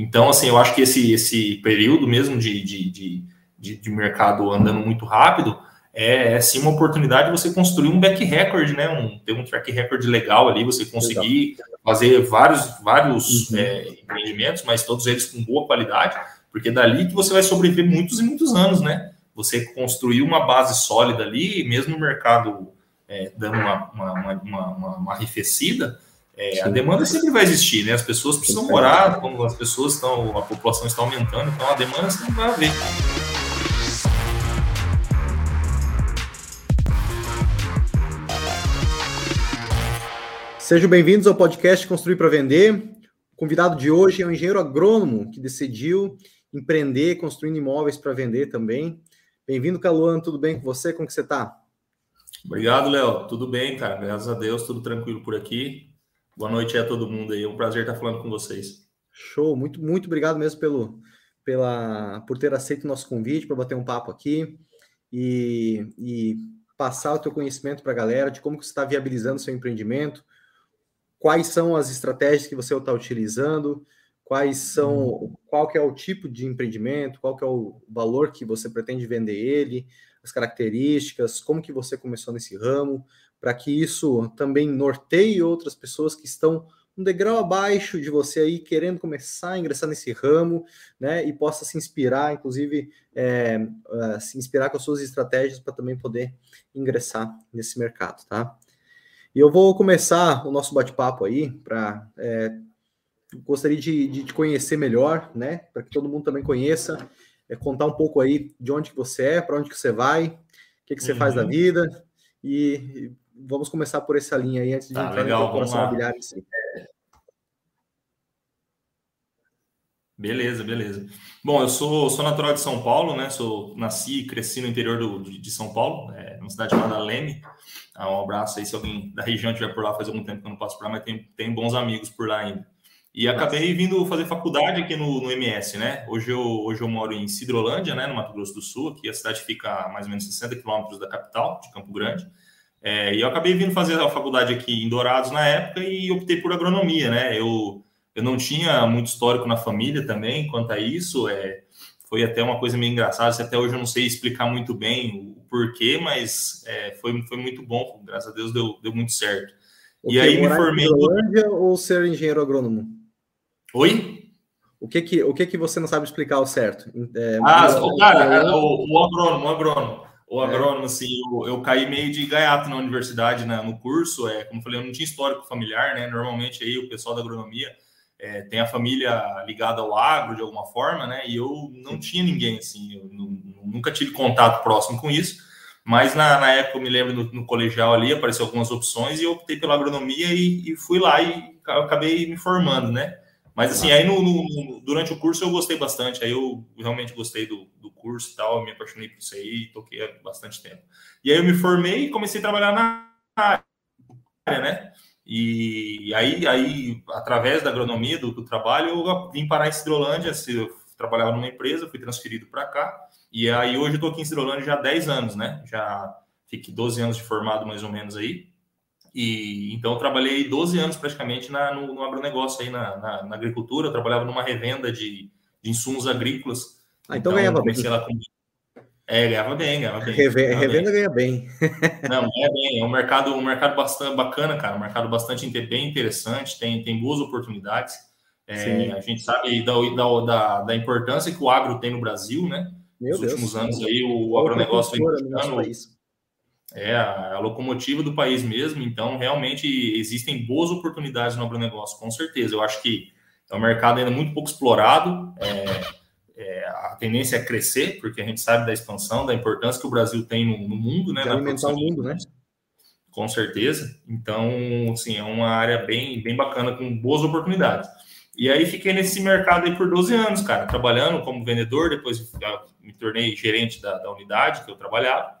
Então, assim, eu acho que esse, esse período mesmo de, de, de, de, mercado andando muito rápido é, é sim uma oportunidade de você construir um back record, né? Um, ter um track record legal ali, você conseguir Exato. fazer vários, vários uhum. é, empreendimentos, mas todos eles com boa qualidade, porque é dali que você vai sobreviver muitos e muitos anos, né? Você construir uma base sólida ali, mesmo no mercado é, dando uma, uma, uma, uma, uma arrefecida, é, a demanda sempre vai existir, né? As pessoas precisam morar, como as pessoas estão, a população está aumentando, então a demanda sempre vai haver. Sejam bem-vindos ao podcast Construir para Vender. O convidado de hoje é um engenheiro agrônomo que decidiu empreender construindo imóveis para vender também. Bem-vindo, Caluan. Tudo bem com você? Como que você está? Obrigado, Léo. Tudo bem, cara. Graças a Deus, tudo tranquilo por aqui. Boa noite a todo mundo aí. É um prazer estar falando com vocês. Show. Muito, muito obrigado mesmo pelo, pela, por ter aceito o nosso convite para bater um papo aqui e, e passar o teu conhecimento para a galera de como que você está viabilizando seu empreendimento, quais são as estratégias que você está utilizando, quais são, uhum. qual que é o tipo de empreendimento, qual que é o valor que você pretende vender ele, as características, como que você começou nesse ramo, para que isso também norteie outras pessoas que estão um degrau abaixo de você aí querendo começar a ingressar nesse ramo, né, e possa se inspirar, inclusive é, uh, se inspirar com as suas estratégias para também poder ingressar nesse mercado, tá? E eu vou começar o nosso bate-papo aí para é, gostaria de, de te conhecer melhor, né? Para que todo mundo também conheça, é, contar um pouco aí de onde que você é, para onde que você vai, o que, que você uhum. faz da uhum. vida e vamos começar por essa linha aí antes de tá, entrar legal, no coração imobiliário. Beleza, beleza. Bom, eu sou, sou natural de São Paulo, né? Sou, nasci e cresci no interior do, de São Paulo, é, numa cidade chamada Leme. Ah, um abraço aí se alguém da região estiver por lá, faz algum tempo que eu não passo por lá, mas tem, tem bons amigos por lá ainda. E acabei vindo fazer faculdade aqui no, no, MS, né? Hoje eu, hoje eu moro em Cidrolândia, né, no Mato Grosso do Sul, aqui a cidade fica a mais ou menos 60 quilômetros da capital, de Campo Grande. É, e eu acabei vindo fazer a faculdade aqui em Dourados na época e optei por agronomia, né? Eu eu não tinha muito histórico na família também quanto a isso. É, foi até uma coisa meio engraçada. Até hoje eu não sei explicar muito bem o porquê, mas é, foi, foi muito bom. Graças a Deus deu, deu muito certo. O e aí me formei. Em ou ser engenheiro agrônomo? Oi? O que que, o que que você não sabe explicar ao certo? É, ah, o, cara, o, o agrônomo, o agrônomo. O é. agrônomo, assim, eu, eu, caí meio de gaiato na universidade, né, no curso. É, como eu falei, eu não tinha histórico familiar, né? Normalmente aí o pessoal da agronomia é, tem a família ligada ao agro de alguma forma, né? E eu não tinha ninguém assim, eu nunca tive contato próximo com isso. Mas na, na época eu me lembro no, no, colegial ali apareceu algumas opções e eu optei pela agronomia e, e fui lá e acabei me formando, né? Mas assim, aí no, no, durante o curso eu gostei bastante, aí eu realmente gostei do curso e tal, me apaixonei por isso aí, toquei há bastante tempo. E aí eu me formei e comecei a trabalhar na área, né? E aí, aí através da agronomia, do, do trabalho, eu vim parar em Cidrolândia, eu trabalhava numa empresa, fui transferido para cá, e aí hoje eu estou aqui em Cidrolândia já há 10 anos, né? Já fiquei 12 anos de formado mais ou menos aí. E então eu trabalhei 12 anos praticamente na, no, no agronegócio aí na, na, na, agricultura, eu trabalhava numa revenda de, de insumos agrícolas. Ah, então, então ganhava bem. Lá com, é, ganhava bem, ganhava bem. ganhava revenda bem. ganha bem. Não, ganha bem. É um mercado, um mercado bastante bacana, cara. Um mercado bastante bem interessante, tem, tem boas oportunidades. É, a gente sabe da, da, da, importância que o agro tem no Brasil, né? Meu Nos Deus, últimos anos aí, o, agronegócio é a, a, locomotiva do país mesmo, então realmente existem boas oportunidades no agronegócio, com certeza. Eu acho que é um mercado ainda muito pouco explorado. É, é, a tendência é crescer, porque a gente sabe da expansão, da importância que o Brasil tem no, no mundo, né? De alimentar o mundo, né? Com certeza. Então, assim, é uma área bem, bem bacana, com boas oportunidades. E aí fiquei nesse mercado aí por 12 anos, cara, trabalhando como vendedor, depois me tornei gerente da, da unidade que eu trabalhava.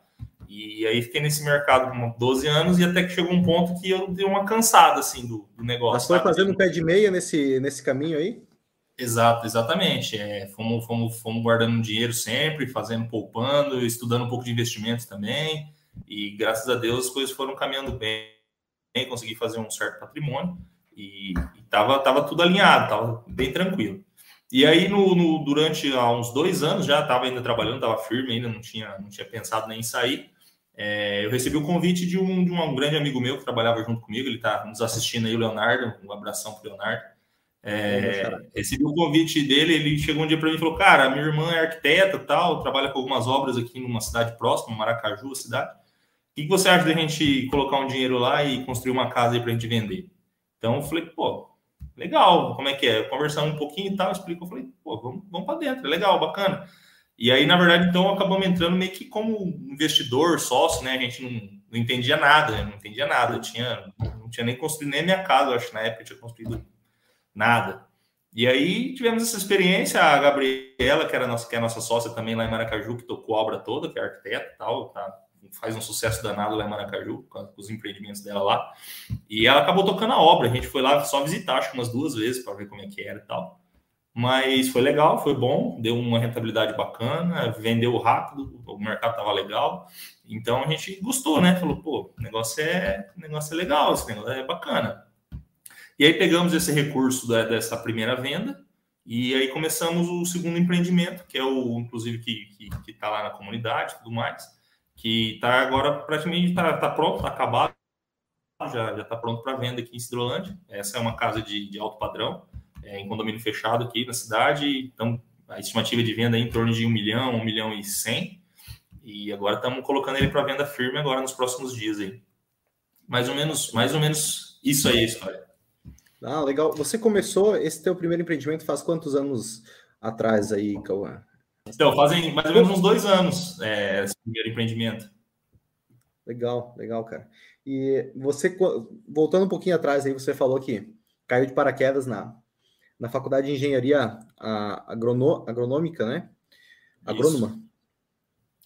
E aí fiquei nesse mercado por 12 anos e até que chegou um ponto que eu dei uma cansada, assim, do, do negócio. Mas foi fazendo um pé de meia nesse, nesse caminho aí? Exato, exatamente. É, fomos, fomos, fomos guardando dinheiro sempre, fazendo, poupando, estudando um pouco de investimentos também. E graças a Deus as coisas foram caminhando bem, consegui fazer um certo patrimônio e, estava tava, tava tudo alinhado, tava bem tranquilo. E aí, no, no, durante há uns dois anos, já estava ainda trabalhando, estava firme ainda, não tinha, não tinha pensado nem em sair. É, eu recebi o convite de um, de um grande amigo meu que trabalhava junto comigo, ele está nos assistindo aí, o Leonardo, um abração para o Leonardo. É, recebi o convite dele, ele chegou um dia para mim e falou: Cara, minha irmã é arquiteta tal, trabalha com algumas obras aqui numa cidade próxima, Maracaju, a cidade. O que você acha da gente colocar um dinheiro lá e construir uma casa aí para a gente vender? Então eu falei: Pô, legal, como é que é? Conversando um pouquinho e tal, explicou, eu falei, pô, vamos, vamos para dentro, é legal, bacana. E aí, na verdade, então, acabamos entrando meio que como investidor, sócio, né? A gente não, não entendia nada, né? não entendia nada. Eu tinha, não tinha nem construído nem a minha casa, acho, na época, eu tinha construído nada. E aí tivemos essa experiência, a Gabriela, que era nossa, que é a nossa sócia também lá em Maracaju, que tocou a obra toda, que é arquiteta e tal, tá faz um sucesso danado lá em Maracaju, com os empreendimentos dela lá. E ela acabou tocando a obra. A gente foi lá só visitar, acho que umas duas vezes para ver como é que era e tal. Mas foi legal, foi bom, deu uma rentabilidade bacana, vendeu rápido, o mercado estava legal. Então a gente gostou, né? Falou, pô, o negócio é, o negócio é legal, esse negócio é bacana. E aí pegamos esse recurso da, dessa primeira venda e aí começamos o segundo empreendimento, que é o, inclusive, que está que, que tá lá na comunidade e tudo mais que está agora praticamente está tá pronto, está acabado, já está pronto para venda aqui em Cidrolândia. Essa é uma casa de, de alto padrão, é, em condomínio fechado aqui na cidade. Então, a estimativa de venda é em torno de um milhão, um milhão e cem. E agora estamos colocando ele para venda firme agora nos próximos dias aí. Mais ou menos, mais ou menos isso aí a história. Ah, legal. Você começou esse teu primeiro empreendimento faz quantos anos atrás aí, Cauã? Então, fazem mais ou menos uns dois anos é, esse primeiro empreendimento. Legal, legal, cara. E você, voltando um pouquinho atrás, aí você falou que caiu de paraquedas na, na faculdade de engenharia agrono, agronômica, né? Agrônoma. Isso.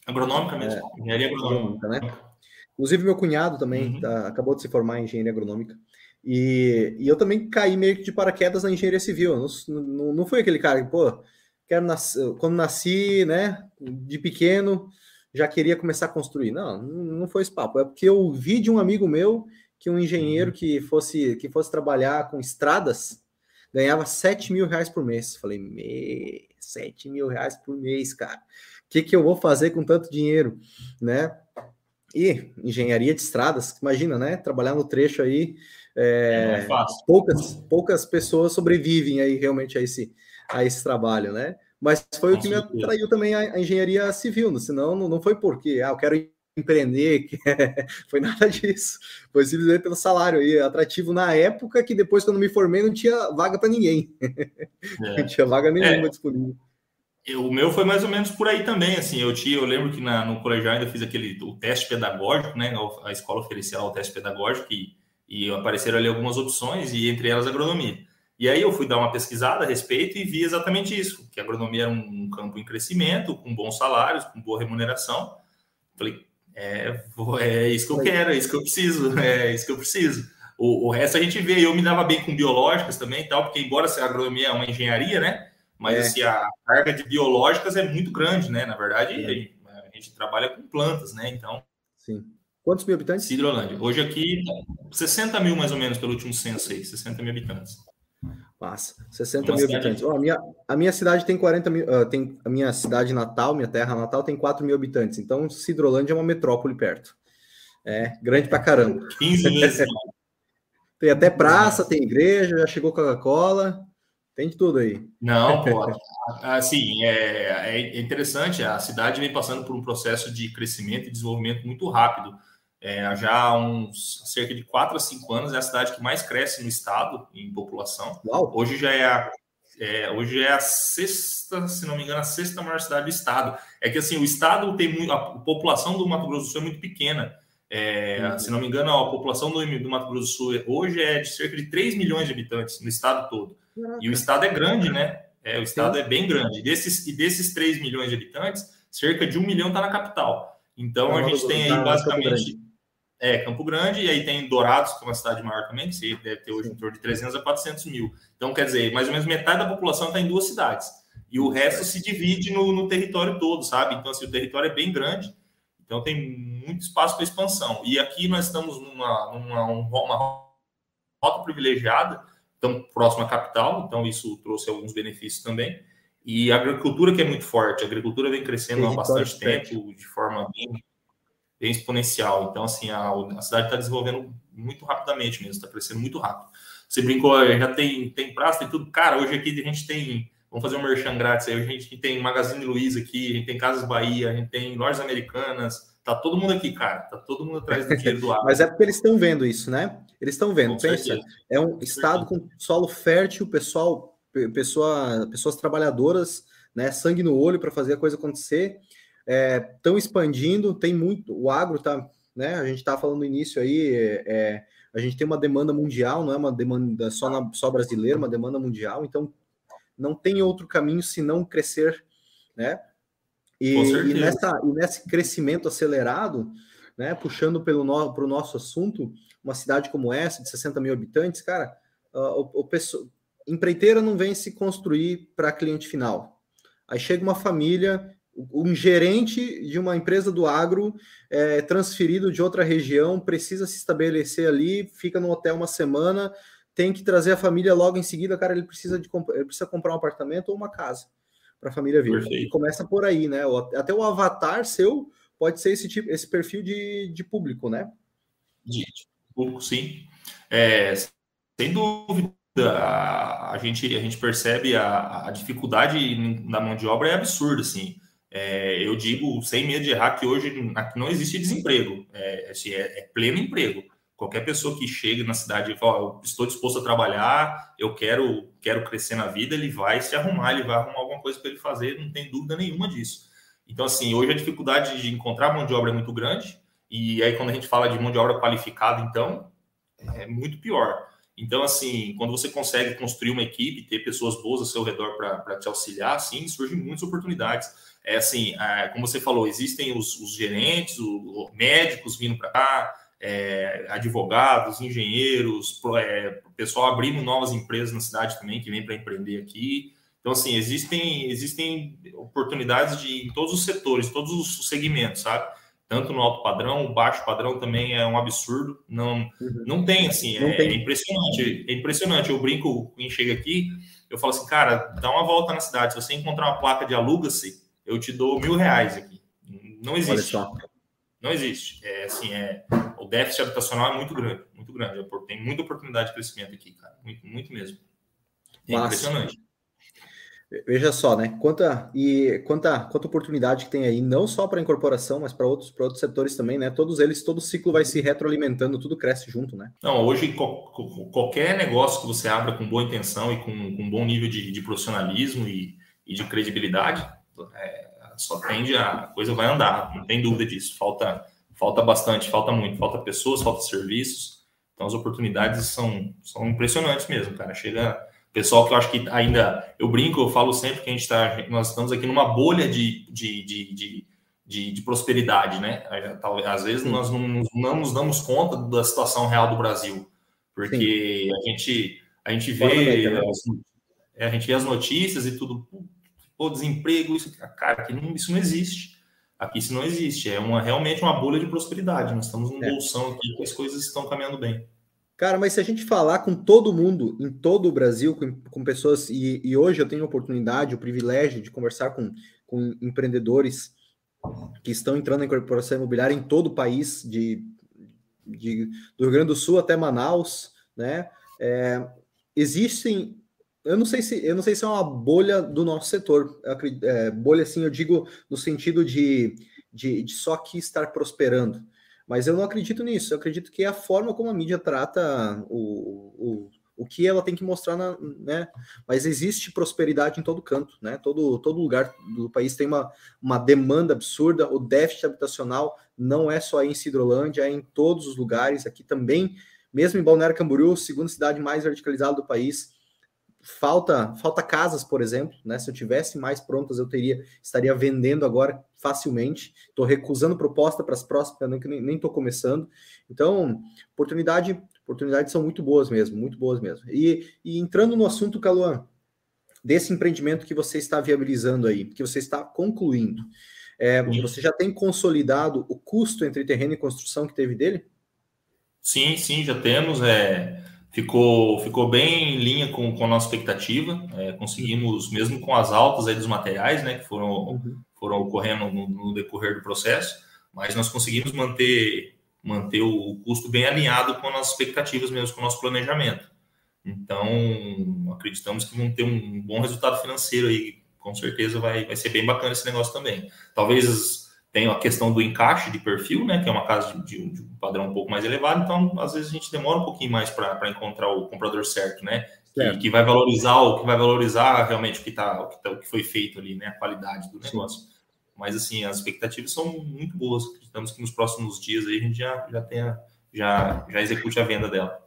Agronômica mesmo, é, engenharia agronômica. né? Inclusive, meu cunhado também uhum. tá, acabou de se formar em engenharia agronômica. E, e eu também caí meio que de paraquedas na engenharia civil. Não, não, não fui aquele cara que, pô, quero nascer, quando nasci, né, de pequeno, já queria começar a construir. Não, não foi esse papo. É porque eu vi de um amigo meu que um engenheiro uhum. que fosse que fosse trabalhar com estradas ganhava 7 mil reais por mês. Falei, me... 7 mil reais por mês, cara. O que, que eu vou fazer com tanto dinheiro, né? E engenharia de estradas, imagina, né? Trabalhar no trecho aí, é, é poucas poucas pessoas sobrevivem aí realmente a esse a esse trabalho, né? Mas foi Com o que certeza. me atraiu também a, a engenharia civil, senão não, não foi porque ah, eu quero empreender, que foi nada disso. Foi simplesmente pelo salário aí, atrativo na época que depois, quando me formei, não tinha vaga para ninguém. É. Não tinha vaga nenhuma é. disponível. O meu foi mais ou menos por aí também, assim, eu tinha, eu lembro que na, no colegial ainda fiz aquele o teste pedagógico, né, a escola oferecia o teste pedagógico e, e apareceram ali algumas opções e entre elas agronomia. E aí eu fui dar uma pesquisada a respeito e vi exatamente isso, que a agronomia era um campo em crescimento, com bons salários, com boa remuneração. Falei, é, é isso que eu quero, é isso que eu preciso, é isso que eu preciso. O, o resto a gente vê, eu me dava bem com biológicas também tal, porque embora a agronomia é uma engenharia, né? Mas é. assim, a carga de biológicas é muito grande, né? Na verdade, a gente, a gente trabalha com plantas, né? Então. Sim. Quantos mil habitantes? Cidrolândia. Hoje aqui, 60 mil mais ou menos pelo último censo aí, 60 mil habitantes. Massa. 60 Uma mil habitantes. Oh, a, minha, a minha cidade tem 40 mil. Uh, tem, a minha cidade natal, minha terra natal, tem 4 mil habitantes. Então, Cidrolândia é uma metrópole perto. É, grande pra caramba. 15 vezes. tem até praça, tem igreja, já chegou Coca-Cola. Tem de tudo aí. Não, pô. Assim, é, é interessante. A cidade vem passando por um processo de crescimento e desenvolvimento muito rápido. É, já há uns cerca de 4 a 5 anos é a cidade que mais cresce no estado em população. Uau. Hoje já é a, é, hoje é a sexta, se não me engano, a sexta maior cidade do estado. É que assim, o estado tem muito, a população do Mato Grosso do Sul é muito pequena. É, uhum. Se não me engano, a população do, do, Mato Grosso do Sul hoje é de cerca de 3 milhões de habitantes no estado todo. E o estado é grande, né? É, o estado é bem grande. E desses, e desses 3 milhões de habitantes, cerca de 1 milhão está na capital. Então, a gente tem aí basicamente é, Campo Grande, e aí tem Dourados, que é uma cidade maior também, que deve ter hoje em torno de 300 a 400 mil. Então, quer dizer, mais ou menos metade da população está em duas cidades. E o resto se divide no, no, território todo, sabe? Então, assim, o território é bem grande, então tem muito espaço para expansão. E aqui nós estamos numa, numa uma rota privilegiada, tão próximo à capital, então isso trouxe alguns benefícios também. E a agricultura que é muito forte, a agricultura vem crescendo há bastante tempo, de forma bem, exponencial. Então, assim, a, a cidade está desenvolvendo muito rapidamente mesmo, está crescendo muito rápido. Você brincou, já tem, tem praça, tem tudo. Cara, hoje aqui a gente tem, vamos fazer um merchan grátis aí, a gente tem Magazine Luiza aqui, a gente tem Casas Bahia, a gente tem lojas americanas, tá todo mundo aqui, cara, tá todo mundo atrás do dinheiro do ar. Mas é porque eles estão vendo isso, né? Eles estão vendo, com pensa, certeza. é um com estado certeza. com solo fértil, pessoal pessoa, pessoas trabalhadoras, né, sangue no olho para fazer a coisa acontecer, estão é, expandindo, tem muito, o agro está, né, a gente está falando no início aí, é, é, a gente tem uma demanda mundial, não é uma demanda só, na, só brasileira, uma demanda mundial, então não tem outro caminho senão crescer, né, e, e, nessa, e nesse crescimento acelerado, né, puxando pelo no, para o nosso assunto, uma cidade como essa, de 60 mil habitantes, cara, uh, o, o, empreiteira não vem se construir para cliente final. Aí chega uma família, um gerente de uma empresa do agro é, transferido de outra região, precisa se estabelecer ali, fica no hotel uma semana, tem que trazer a família logo em seguida, cara, ele precisa de ele precisa comprar um apartamento ou uma casa para a família vir. E começa por aí, né? Até o avatar seu pode ser esse tipo, esse perfil de, de público, né? De público, sim. É, sem dúvida a, a, gente, a gente percebe a, a dificuldade na mão de obra é absurda, assim. É, eu digo, sem medo de errar, que hoje não existe desemprego, é, assim, é, é pleno emprego. Qualquer pessoa que chegue na cidade e fala, estou disposto a trabalhar, eu quero, quero crescer na vida, ele vai se arrumar, ele vai arrumar alguma coisa para ele fazer, não tem dúvida nenhuma disso. Então, assim, hoje a dificuldade de encontrar mão de obra é muito grande, e aí quando a gente fala de mão de obra qualificada, então, é muito pior. Então, assim, quando você consegue construir uma equipe, ter pessoas boas ao seu redor para te auxiliar, sim, surgem muitas oportunidades. É assim, é, como você falou, existem os, os gerentes, os médicos vindo para cá, é, advogados, engenheiros, é, pessoal abrindo novas empresas na cidade também que vem para empreender aqui. Então, assim, existem, existem oportunidades de, em todos os setores, todos os segmentos, sabe? tanto no alto padrão, o baixo padrão também é um absurdo. Não, uhum. não tem, assim, não é, tem. é, impressionante. É impressionante. Eu brinco, quem chega aqui, eu falo assim, cara, dá uma volta na cidade. Se você encontrar uma placa de aluga-se, eu te dou mil reais aqui. Não existe. Não existe. É assim, é, o déficit habitacional é muito grande, muito grande. Tem muita oportunidade de crescimento aqui, cara. Muito, muito mesmo. É impressionante. Veja só, né? Quanta e quanta, quanta oportunidade que tem aí, não só para a incorporação, mas para outros, outros setores também, né? Todos eles, todo ciclo vai se retroalimentando, tudo cresce junto, né? Não, hoje qualquer negócio que você abra com boa intenção e com, com bom nível de, de profissionalismo e, e, de credibilidade, é, só tende a, a coisa vai andar, não tem dúvida disso. Falta, falta bastante, falta muito, falta pessoas, falta serviços. Então as oportunidades são, são impressionantes mesmo, cara. Chega pessoal que eu acho que ainda eu brinco, eu falo sempre que a gente está, nós estamos aqui numa bolha de, de, de, de, de, de prosperidade, né? Às vezes nós não, não, nos damos conta da situação real do Brasil, porque a gente a gente vê né? é, a gente vê as notícias e tudo, pô, desemprego, isso, cara, aqui não, isso não existe. Aqui isso não existe, é uma, realmente uma bolha de prosperidade. Nós estamos num é. bolsão aqui que as coisas estão caminhando bem. Cara, mas se a gente falar com todo mundo, em todo o Brasil, com, com pessoas, e, e, hoje eu tenho a oportunidade, o privilégio de conversar com, com empreendedores que estão entrando em corporação imobiliária em todo o país, de, de do Rio Grande do Sul até Manaus, né? É, existem, eu não sei se eu não sei se é uma bolha do nosso setor, é, bolha assim eu digo no sentido de, de, de só aqui estar prosperando. Mas eu não acredito nisso. Eu acredito que é a forma como a mídia trata o, o, o que ela tem que mostrar, na, né? Mas existe prosperidade em todo canto, né? Todo, todo lugar do país tem uma, uma demanda absurda. O déficit habitacional não é só em Cidrolândia, é em todos os lugares. Aqui também, mesmo em Balneário Camboriú, segunda cidade mais verticalizada do país, falta falta casas, por exemplo, né? Se eu tivesse mais prontas, eu teria estaria vendendo agora facilmente. Estou recusando proposta para as próximas, que nem estou começando. Então, oportunidade, oportunidades são muito boas mesmo, muito boas mesmo. E, e entrando no assunto, Caluan, desse empreendimento que você está viabilizando aí, que você está concluindo, é, você já tem consolidado o custo entre terreno e construção que teve dele? Sim, sim, já temos. É, ficou, ficou bem em linha com, com a nossa expectativa. É, conseguimos, mesmo com as altas aí dos materiais, né, que foram, uhum. foram ocorrendo no, no, decorrer do processo, mas nós conseguimos manter, manter o custo bem alinhado com as nossas expectativas, mesmo com o nosso planejamento. Então, acreditamos que vão ter um bom resultado financeiro aí. Com certeza vai, vai ser bem bacana esse negócio também. Talvez tem a questão do encaixe de perfil, né, que é uma casa de, de, de, um padrão um pouco mais elevado, então às vezes a gente demora um pouquinho mais para encontrar o comprador certo, né, que, que, vai valorizar o que vai valorizar realmente o que tá, o que, tá, o que foi feito ali, né, a qualidade do negócio. Sim. Mas assim, as expectativas são muito boas. Acreditamos que nos próximos dias aí a gente já já tenha já já execute a venda dela.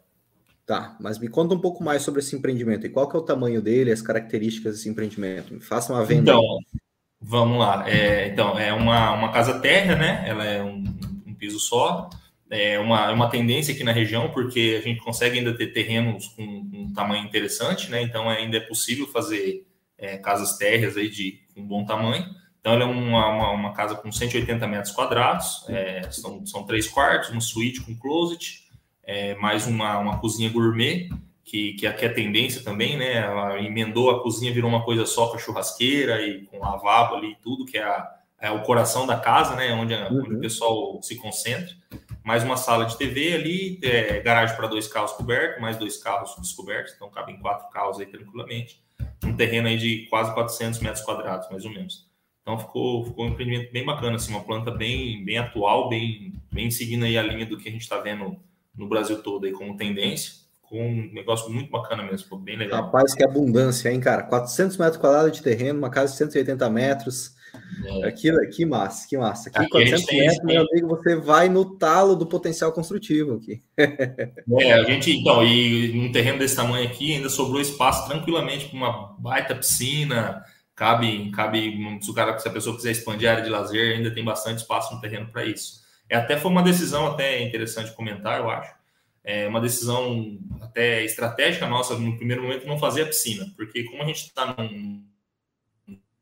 Tá, mas me conta um pouco mais sobre esse empreendimento e qual que é o tamanho dele, as características desse empreendimento. Me faça uma venda. Então, Vamos lá. É, então, é uma, uma casa térrea, né? Ela é um, um piso só. É uma, é uma tendência aqui na região, porque a gente consegue ainda ter terrenos com, um tamanho interessante, né? Então, ainda é possível fazer é, casas térreas aí de um bom tamanho. Então, ela é uma, uma, uma casa com 180 metros quadrados, é, são, são três quartos, uma suíte com closet, é, mais uma, uma cozinha gourmet que, que aqui é tendência também, né? Ela emendou a cozinha, virou uma coisa só com a churrasqueira e com lavabo ali e tudo, que é, a, é o coração da casa, né? Onde, uhum. onde o pessoal se concentra. Mais uma sala de TV ali, é, garagem para dois carros cobertos, mais dois carros descobertos, então cabem quatro carros aí tranquilamente. Um terreno aí de quase 400 metros quadrados, mais ou menos. Então ficou, ficou um empreendimento bem bacana, assim, uma planta bem, bem atual, bem, bem seguindo aí a linha do que a gente está vendo no Brasil todo aí como tendência com um negócio muito bacana mesmo, ficou bem legal. Rapaz, que abundância, hein, cara? 400 metros quadrados de terreno, uma casa de 180 metros. É. Aqui, que massa, que massa. Aqui, aqui 400 metros, meu amigo, você vai no talo do potencial construtivo aqui. É, a gente, então, e num terreno desse tamanho aqui, ainda sobrou espaço tranquilamente para uma baita piscina, cabe, cabe se, o cara, se a pessoa quiser expandir a área de lazer, ainda tem bastante espaço no terreno para isso. É, até foi uma decisão até interessante comentar, eu acho, é uma decisão até estratégica nossa no primeiro momento não fazer a piscina, porque como a gente está num,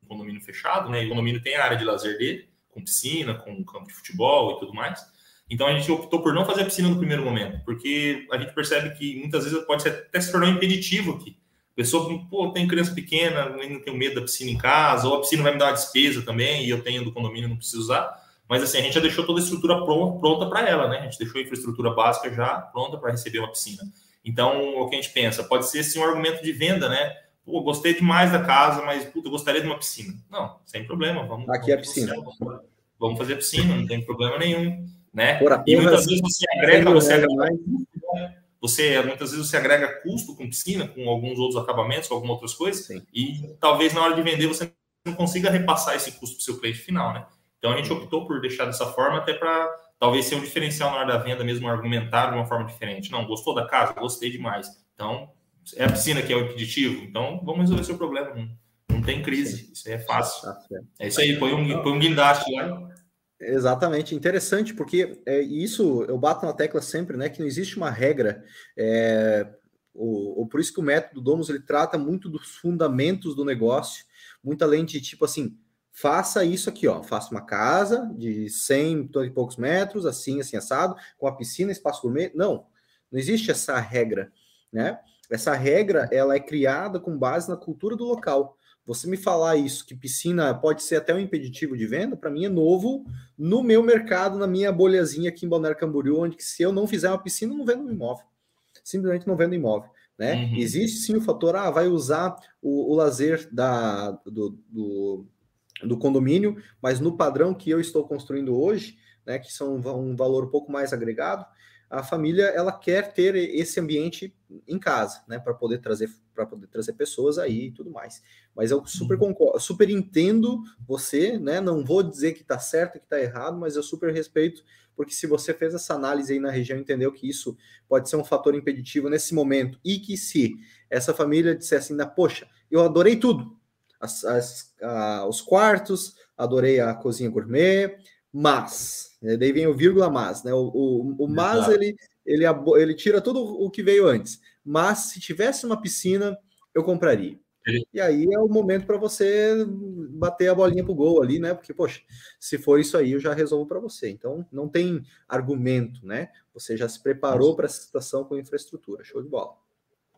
condomínio fechado, né, e o condomínio tem a área de lazer dele, com piscina, com campo de futebol e tudo mais, então a gente optou por não fazer a piscina no primeiro momento, porque a gente percebe que muitas vezes pode até se tornar impeditivo aqui. A pessoa, pô, tem criança pequena, ainda tenho medo da piscina em casa, ou a piscina vai me dar uma despesa também, e eu tenho do condomínio, não preciso usar. Mas assim, a gente já deixou toda a estrutura pronta para ela, né? A gente deixou a infraestrutura básica já pronta para receber uma piscina. Então, o que a gente pensa? Pode ser sim um argumento de venda, né? Pô, gostei demais da casa, mas puta, gostaria de uma piscina. Não, sem problema. Vamos, Aqui é a piscina. Vamos fazer piscina, não tem problema nenhum, né? e muitas vezes você agrega, você agrega mais. Você, muitas vezes você agrega custo com piscina, com alguns outros acabamentos, com algumas outras coisas, Sim. e talvez na hora de vender você não consiga repassar esse custo para o seu cliente final, né? Então a gente optou por deixar dessa forma até para talvez ser um diferencial na hora da venda, mesmo argumentar de uma forma diferente. Não, gostou da casa? Gostei demais. Então, é a piscina que é o impeditivo. Então, vamos resolver seu problema. Não, não tem crise. Isso é fácil. Tá é isso aí, põe um, põe um guindaste lá. Exatamente, interessante, porque é, isso eu bato na tecla sempre, né? Que não existe uma regra. É, o, o, por isso que o método Domus ele trata muito dos fundamentos do negócio, muito além de tipo assim, faça isso aqui, ó. Faça uma casa de 100 e poucos metros, assim, assim, assado, com a piscina, espaço gourmet. Não, não existe essa regra, né? Essa regra, ela é criada com base na cultura do local. Você me falar isso, que piscina pode ser até um impeditivo de venda, para mim é novo no meu mercado, na minha bolhazinha aqui em Balneário Camboriú, onde que se eu não fizer uma piscina, não vendo um imóvel. Simplesmente não vendo imóvel. Né? Uhum. Existe sim o fator, ah, vai usar o, o lazer da, do, do, do condomínio, mas no padrão que eu estou construindo hoje, né, que são um valor um pouco mais agregado, a família ela quer ter esse ambiente em casa, né, para poder trazer para poder trazer pessoas aí e tudo mais. Mas eu super uhum. concordo, super entendo você, né? Não vou dizer que está certo, que está errado, mas eu super respeito, porque se você fez essa análise aí na região, entendeu que isso pode ser um fator impeditivo nesse momento e que se essa família dissesse ainda, poxa, eu adorei tudo, as, as, a, os quartos, adorei a cozinha gourmet, mas, né, daí vem o vírgula mas, né? O, o, o mas ele, ele, ele tira tudo o que veio antes. Mas se tivesse uma piscina, eu compraria. E aí é o momento para você bater a bolinha pro gol ali, né? Porque, poxa, se for isso aí, eu já resolvo para você. Então, não tem argumento, né? Você já se preparou para essa situação com infraestrutura. Show de bola.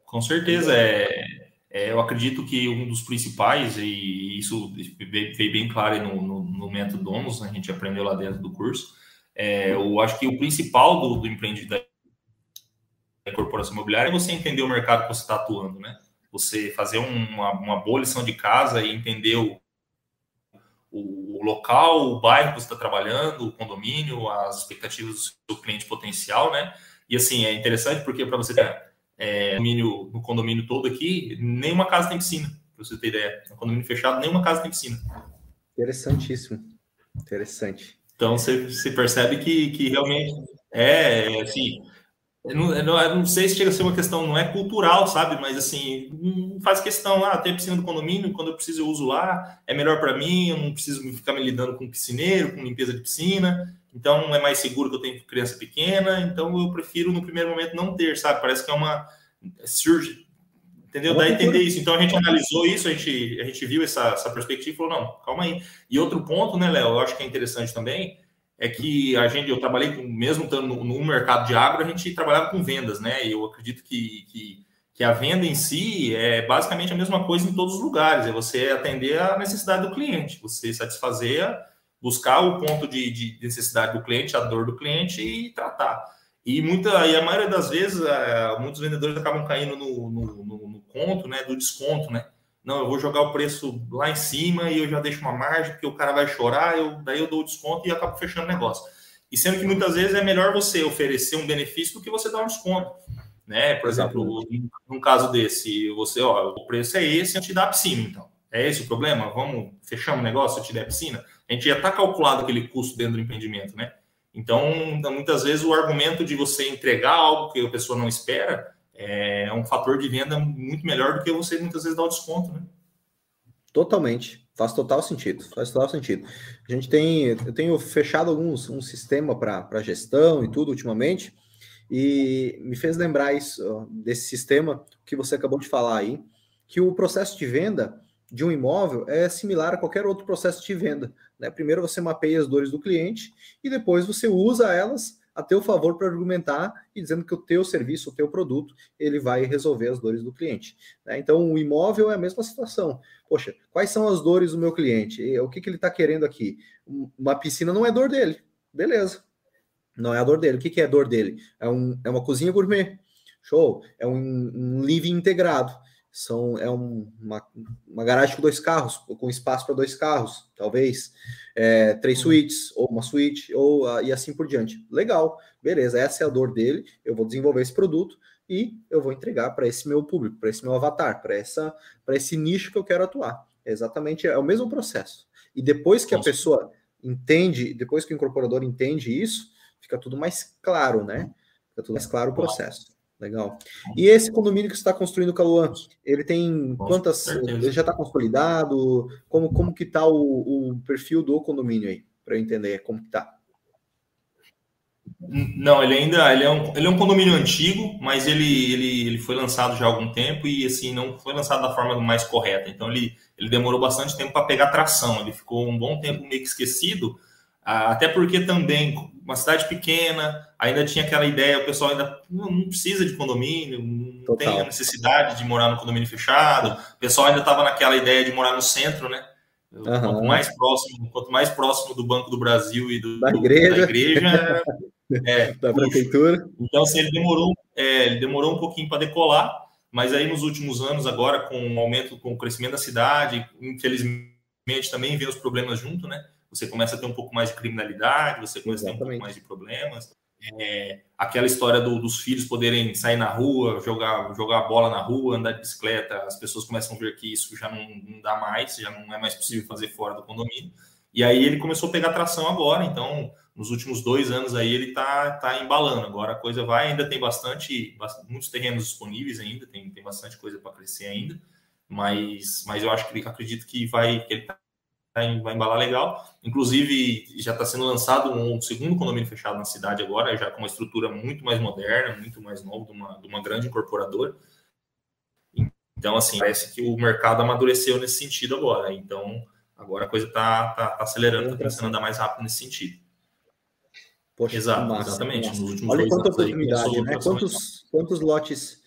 Com certeza. É, é, eu acredito que um dos principais, e isso veio bem claro no, no, no método Domus, né? a gente aprendeu lá dentro do curso, é, eu acho que o principal do, do empreendimento da corporação imobiliária é você entender o mercado que você está atuando, né? Você fazer uma, uma boa lição de casa e entender o, o local, o bairro que você está trabalhando, o condomínio, as expectativas do seu cliente potencial, né? E assim, é interessante porque para você ter é, condomínio, no condomínio todo aqui, nenhuma casa tem piscina, para você ter ideia. No condomínio fechado, nenhuma casa tem piscina. Interessantíssimo. Interessante. Então você, você percebe que, que realmente é assim. Eu não, eu não, sei se chega a ser uma questão, não é cultural, sabe? Mas assim, não faz questão, ah, tem piscina do condomínio, quando eu preciso eu uso lá, é melhor para mim, eu não preciso ficar me lidando com piscineiro, com limpeza de piscina, então é mais seguro que eu tenho criança pequena, então eu prefiro no primeiro momento não ter, sabe? Parece que é uma. surge, entendeu? Dá a entender isso. Então a gente analisou isso, a gente, a gente viu essa, essa perspectiva e falou: não, calma aí. E outro ponto, né, Léo, eu acho que é interessante também é que a gente, eu trabalhei com, mesmo estando no, no, mercado de agro, a gente trabalhava com vendas, né? E eu acredito que, que, que, a venda em si é basicamente a mesma coisa em todos os lugares, é você atender a necessidade do cliente, você satisfazer, buscar o ponto de, de necessidade do cliente, a dor do cliente e tratar. E, muita, e a maioria das vezes, é, muitos vendedores acabam caindo no, no, no, no conto, né? Do desconto, né? não, eu vou jogar o preço lá em cima e eu já deixo uma margem, porque o cara vai chorar, eu, daí eu dou o desconto e acabo fechando o negócio. E sendo que muitas vezes é melhor você oferecer um benefício do que você dar um desconto. Né? Por exemplo, num caso desse, você, ó, o preço é esse, eu te dá a piscina, então. É esse o problema? Vamos fechar um negócio, eu te der a piscina? A gente já está calculado aquele custo dentro do empreendimento, né? Então, muitas vezes o argumento de você entregar algo que a pessoa não espera é um fator de venda muito melhor do que você muitas vezes dar o desconto, né? Totalmente. Faz total sentido. Faz total sentido. A gente tem, eu tenho fechado alguns um sistema para gestão e tudo ultimamente, e me fez lembrar isso desse sistema que você acabou de falar aí, que o processo de venda de um imóvel é similar a qualquer outro processo de venda. Né? Primeiro você mapeia as dores do cliente e depois você usa elas a teu favor para argumentar e dizendo que o teu serviço, o teu produto, ele vai resolver as dores do cliente. Né? Então, o imóvel é a mesma situação. Poxa, quais são as dores do meu cliente? O que, que ele está querendo aqui? Uma piscina não é dor dele. Beleza. Não é a dor dele. O que, que é a dor dele? É, um, é uma cozinha gourmet. Show. É um, um living integrado são é um, uma, uma garagem com dois carros, com espaço para dois carros, talvez, é, três uhum. suítes, ou uma suíte, ou uh, e assim por diante. Legal, beleza, essa é a dor dele, eu vou desenvolver esse produto e eu vou entregar para esse meu público, para esse meu avatar, para essa para esse nicho que eu quero atuar. É exatamente, é o mesmo processo. E depois que a pessoa entende, depois que o incorporador entende isso, fica tudo mais claro, né? Fica tudo mais claro o processo. Legal. E esse condomínio que você está construindo, Caluan, ele tem quantas. Ele já está consolidado? Como, como que está o, o, perfil do condomínio aí? Para eu entender como que está. Não, ele ainda ele é, um, ele é um condomínio antigo, mas ele, ele, ele foi lançado já há algum tempo e assim não foi lançado da forma mais correta. Então ele, ele demorou bastante tempo para pegar tração. Ele ficou um bom tempo meio que esquecido, até porque também uma cidade pequena, ainda tinha aquela ideia, o pessoal ainda não, precisa de condomínio, não Total. tem a necessidade de morar no condomínio fechado, o pessoal ainda estava naquela ideia de morar no centro, né? Uhum. Quanto mais próximo, quanto mais próximo do Banco do Brasil e do, da igreja, da igreja é, da prefeitura. Então, assim, ele demorou, é, ele demorou um pouquinho para decolar, mas aí nos últimos anos, agora com o aumento, com o crescimento da cidade, infelizmente também vem os problemas junto, né? você começa a ter um pouco mais de criminalidade, você começa Exatamente. a ter um pouco mais de problemas. É, aquela história do, dos filhos poderem sair na rua, jogar, jogar bola na rua, andar de bicicleta, as pessoas começam a ver que isso já não, não dá mais, já não é mais possível fazer fora do condomínio. E aí ele começou a pegar tração agora, então nos últimos dois anos aí ele tá, tá embalando. Agora a coisa vai, ainda tem bastante, muitos terrenos disponíveis ainda, tem, tem bastante coisa para crescer ainda, mas, mas eu acho que acredito que vai que ele tá vai embalar legal. Inclusive, já está sendo lançado um segundo condomínio fechado na cidade agora, já com uma estrutura muito mais moderna, muito mais nova, de uma, de uma grande incorporadora. Então, assim, parece que o mercado amadureceu nesse sentido agora. Então, Agora a coisa está tá, tá acelerando, está começando a andar mais rápido nesse sentido. Poxa, Exato, massa, exatamente. Massa. Olha quanta oportunidade, né? Quantos, quantos lotes.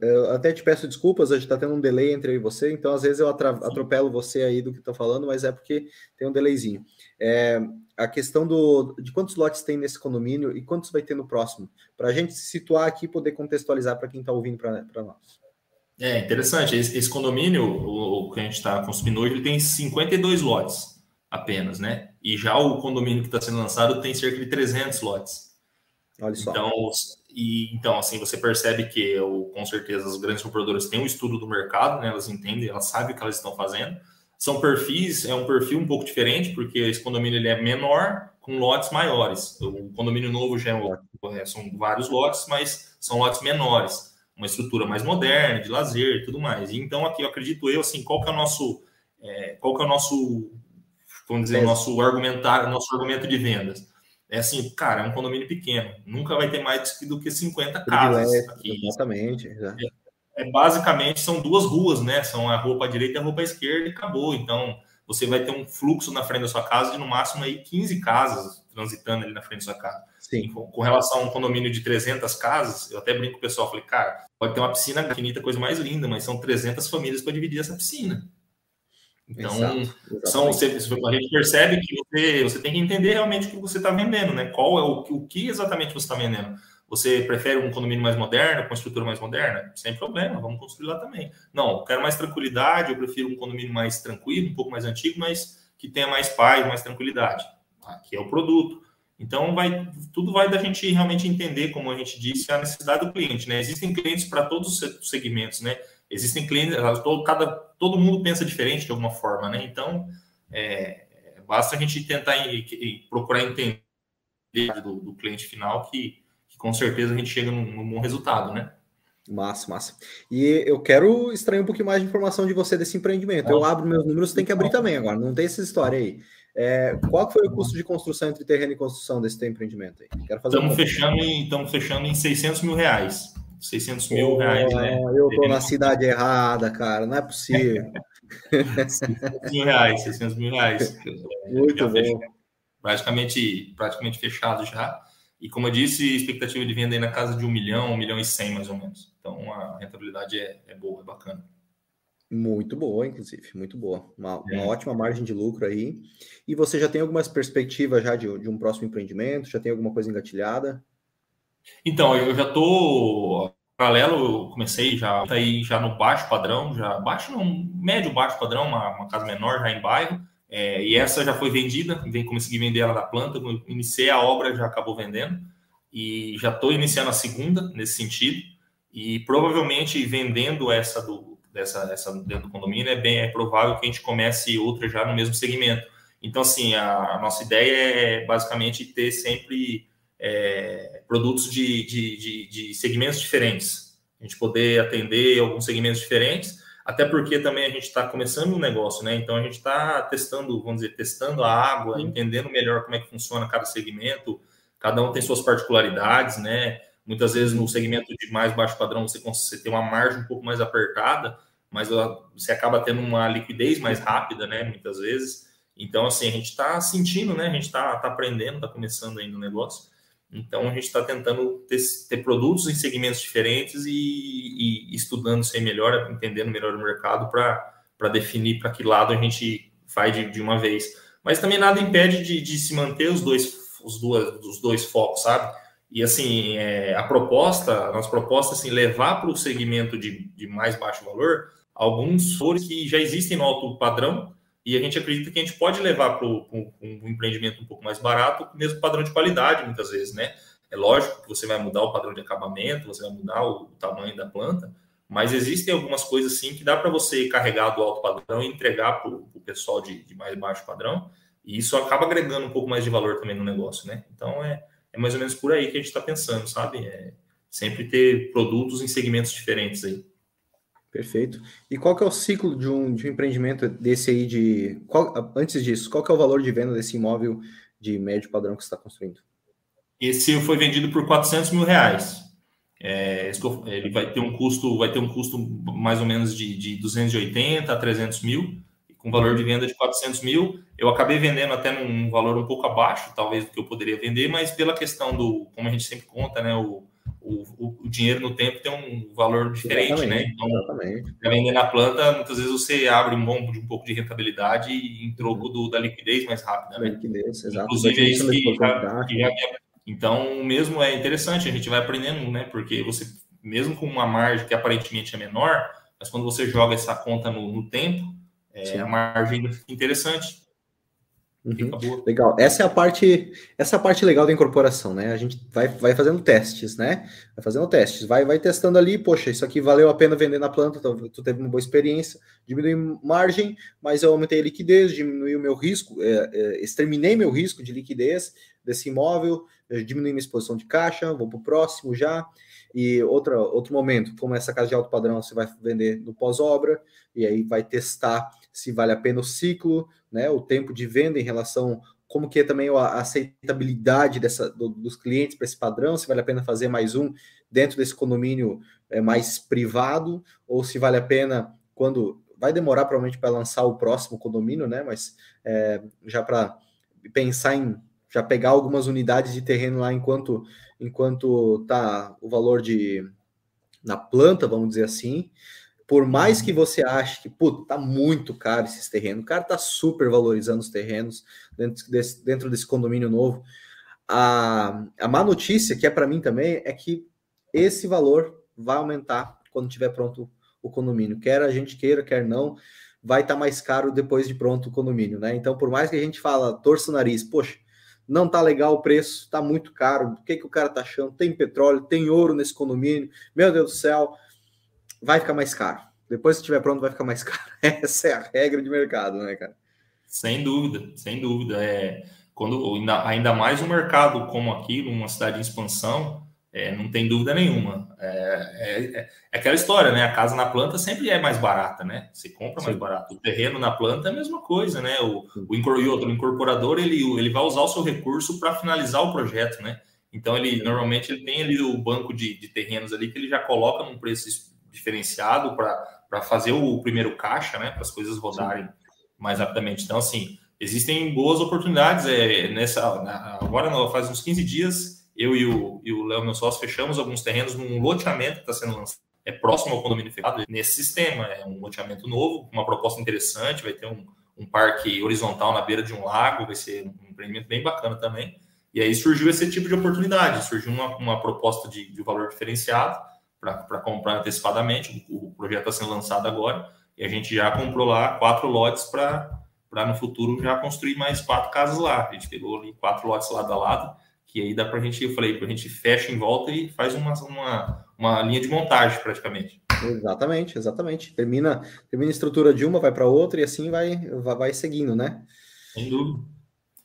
Eu até te peço desculpas, a gente está tendo um delay entre eu e você, então às vezes eu atropelo você aí do que estou falando, mas é porque tem um delayzinho. É, a questão do, de quantos lotes tem nesse condomínio e quantos vai ter no próximo, para a gente se situar aqui e poder contextualizar para quem está ouvindo para nós. É interessante, esse, esse condomínio, o, o, que a gente está construindo hoje, ele tem 52 lotes apenas, né? E já o condomínio que está sendo lançado tem cerca de 300 lotes. Olha só. Então, e, então assim, você percebe que, eu, com certeza, as grandes compradoras têm um estudo do mercado, né? Elas entendem, elas sabem o que elas estão fazendo. São perfis, é um perfil um pouco diferente, porque esse condomínio ele é menor, com lotes maiores. O condomínio novo já é, é são vários lotes, mas são lotes menores uma estrutura mais moderna, de lazer e tudo mais. Então, aqui, eu acredito eu, assim, qual que é o nosso, é, qual que é o nosso, vamos dizer, o nosso argumentário, nosso argumento de vendas? É assim, cara, é um condomínio pequeno, nunca vai ter mais do que 50 casas. Aqui. Exatamente. É, é, basicamente, são duas ruas, né? São a rua para a direita e a rua para a esquerda e acabou. Então, você vai ter um fluxo na frente da sua casa de no máximo aí 15 casas transitando ali na frente da sua casa. Sim. Com relação a um condomínio de 300 casas, eu até brinco com o pessoal, falei, cara, pode ter uma piscina infinita, coisa mais linda, mas são 300 famílias para dividir essa piscina. Então, Exato, são, você, a gente percebe que você, você tem que entender realmente o que você está vendendo, né? Qual é o, o que exatamente você está vendendo. Você prefere um condomínio mais moderno, com estrutura mais moderna? Sem problema, vamos construir lá também. Não, eu quero mais tranquilidade, eu prefiro um condomínio mais tranquilo, um pouco mais antigo, mas que tenha mais paz, mais tranquilidade. Aqui é o produto. Então, vai, tudo vai da gente realmente entender, como a gente disse, a necessidade do cliente. Né? Existem clientes para todos os segmentos, né? Existem clientes, todo, cada, todo mundo pensa diferente de alguma forma, né? Então, é, basta a gente tentar e, e procurar entender do, do cliente final que, que, com certeza a gente chega num, num bom resultado, né? Massa, massa. E eu quero extrair um pouquinho mais de informação de você desse empreendimento. Eu abro meus números, você tem que abrir também agora, não tem essa história aí. É, qual foi o custo de construção entre terreno e construção desse teu empreendimento aí? Quero fazer estamos, fechando em, estamos fechando em 600 mil reais. 600 mil oh, reais, né? Eu estou na cidade errada, cara, não é possível. 600 mil reais, 600 mil reais. Muito bom. praticamente, praticamente fechado já. E como eu disse, expectativa de venda aí na casa de um milhão, um milhão e cem mais ou menos. Então a rentabilidade é, é boa, é bacana. Muito boa, inclusive, muito boa. Uma, é. uma, ótima margem de lucro aí. E você já tem algumas perspectivas já de, de, um próximo empreendimento? Já tem alguma coisa engatilhada? Então, eu já estou paralelo, eu comecei já tá aí já no baixo padrão, já baixo não, médio baixo padrão, uma, uma casa menor já em bairro. É, e essa já foi vendida, vem consegui vender ela da planta, iniciei a obra já acabou vendendo e já estou iniciando a segunda nesse sentido e provavelmente vendendo essa do dessa, essa dentro do condomínio, é bem é provável que a gente comece outra já no mesmo segmento. Então, assim, a, a nossa ideia é basicamente ter sempre é, produtos de, de, de, de, segmentos diferentes. A gente poder atender alguns segmentos diferentes, até porque também a gente está começando um negócio, né? Então a gente está testando, vamos dizer, testando a água, entendendo melhor como é que funciona cada segmento, cada um tem suas particularidades, né? Muitas vezes no segmento de mais baixo padrão você, você tem uma margem um pouco mais apertada, mas você acaba tendo uma liquidez mais rápida, né? Muitas vezes. Então, assim, a gente está sentindo, né? A gente está tá aprendendo, está começando ainda o negócio. Então, a gente está tentando ter, ter, produtos em segmentos diferentes e, e estudando ser melhor, entendendo melhor o mercado para definir para que lado a gente vai de, de uma vez. Mas também nada impede de, de se manter os dois, os, duas, os dois focos, sabe? E assim, é, a proposta, a nossa proposta, assim, levar para o segmento de, de mais baixo valor alguns flores que já existem no alto padrão e a gente acredita que a gente pode levar para um, empreendimento um pouco mais barato, o mesmo padrão de qualidade, muitas vezes, né? É lógico que você vai mudar o padrão de acabamento, você vai mudar o, o tamanho da planta, mas existem algumas coisas assim que dá para você carregar do alto padrão e entregar para o pessoal de, de mais baixo padrão, e isso acaba agregando um pouco mais de valor também no negócio, né? Então é, é mais ou menos por aí que a gente está pensando, sabe? É sempre ter produtos em segmentos diferentes aí. Perfeito. E qual que é o ciclo de um, de um empreendimento desse aí de... Qual, antes disso, qual que é o valor de venda desse imóvel de médio padrão que você está construindo? Esse foi vendido por 400 mil reais. É, ele vai ter um custo, vai ter um custo mais ou menos de, de 280 a 300 mil com valor de venda de 400 mil. Eu acabei vendendo até num valor um pouco abaixo, talvez, do que eu poderia vender, mas pela questão do, como a gente sempre conta, né, o, o, o dinheiro no tempo tem um valor diferente, né? Então, para vender na planta, muitas vezes você abre um, bom, um pouco de rentabilidade em troco do, da liquidez mais rápida, né? Liquidez, exato. Inclusive, é isso que, já, que já, então, mesmo é interessante, a gente vai aprendendo, né? Porque você, mesmo com uma margem que aparentemente é menor, mas quando você joga essa conta no, no tempo, é, a margem fica interessante. Uhum. Legal. Essa é a parte, essa é a parte legal da incorporação, né? A gente vai, vai fazendo testes, né? Vai fazendo testes, vai, vai testando ali, poxa, isso aqui valeu a pena vender na planta, tu, teve uma boa experiência, diminui margem, mas eu aumentei a liquidez, diminui o meu risco, é, é, exterminei meu risco de liquidez desse imóvel, diminui minha exposição de caixa, vou para o próximo já. E outra, outro momento, como essa casa de alto padrão, você vai vender no pós-obra, e aí vai testar se vale a pena o ciclo, né, o tempo de venda em relação como que é também a aceitabilidade dessa, do, dos clientes para esse padrão, se vale a pena fazer mais um dentro desse condomínio é, mais privado, ou se vale a pena quando vai demorar provavelmente para lançar o próximo condomínio, né? Mas é, já para pensar em já pegar algumas unidades de terreno lá enquanto enquanto tá o valor de na planta, vamos dizer assim, por mais que você ache que, puta, tá muito caro esses terrenos, o cara tá super valorizando os terrenos dentro desse, dentro desse condomínio novo. A, a má notícia, que é para mim também, é que esse valor vai aumentar quando tiver pronto o condomínio. Quer a gente queira, quer não, vai estar tá mais caro depois de pronto o condomínio, né? Então, por mais que a gente fala, torça o nariz, poxa, não tá legal o preço, tá muito caro, o que, que o cara tá achando? Tem petróleo, tem ouro nesse condomínio, meu Deus do céu, vai ficar mais caro. Depois que estiver pronto, vai ficar mais caro. Essa é a regra de mercado, né, cara? Sem dúvida, sem dúvida. É, quando, ainda mais um mercado como aqui, numa cidade em expansão, é, não tem dúvida nenhuma. É, é, é, aquela história, né? A casa na planta sempre é mais barata, né? Você compra Sim. mais barato. O terreno na planta é a mesma coisa, né? O, o, o incorporador ele, ele vai usar o seu recurso para finalizar o projeto, né? Então ele normalmente ele tem ali o banco de, de terrenos ali que ele já coloca num preço diferenciado para fazer o primeiro caixa, né? Para as coisas rodarem Sim. mais rapidamente. Então, assim, existem boas oportunidades. É, nessa, agora, faz uns 15 dias, eu e o, e o Léo, meu sócio, fechamos alguns terrenos num loteamento que está sendo lançado. É próximo ao condomínio fechado nesse sistema. É um loteamento novo, uma proposta interessante. Vai ter um, um parque horizontal na beira de um lago, vai ser um empreendimento bem bacana também. E aí surgiu esse tipo de oportunidade, surgiu uma, uma proposta de, de valor diferenciado para comprar antecipadamente. O, o projeto está sendo lançado agora e a gente já comprou lá quatro lotes para no futuro já construir mais quatro casas lá. A gente pegou ali quatro lotes lado a lado, que aí dá para a gente, eu falei, para a gente fecha em volta e faz uma, uma, uma linha de montagem praticamente. Exatamente, exatamente. Termina, termina a estrutura de uma, vai para outra e assim vai, vai, vai seguindo, né? Sem dúvida.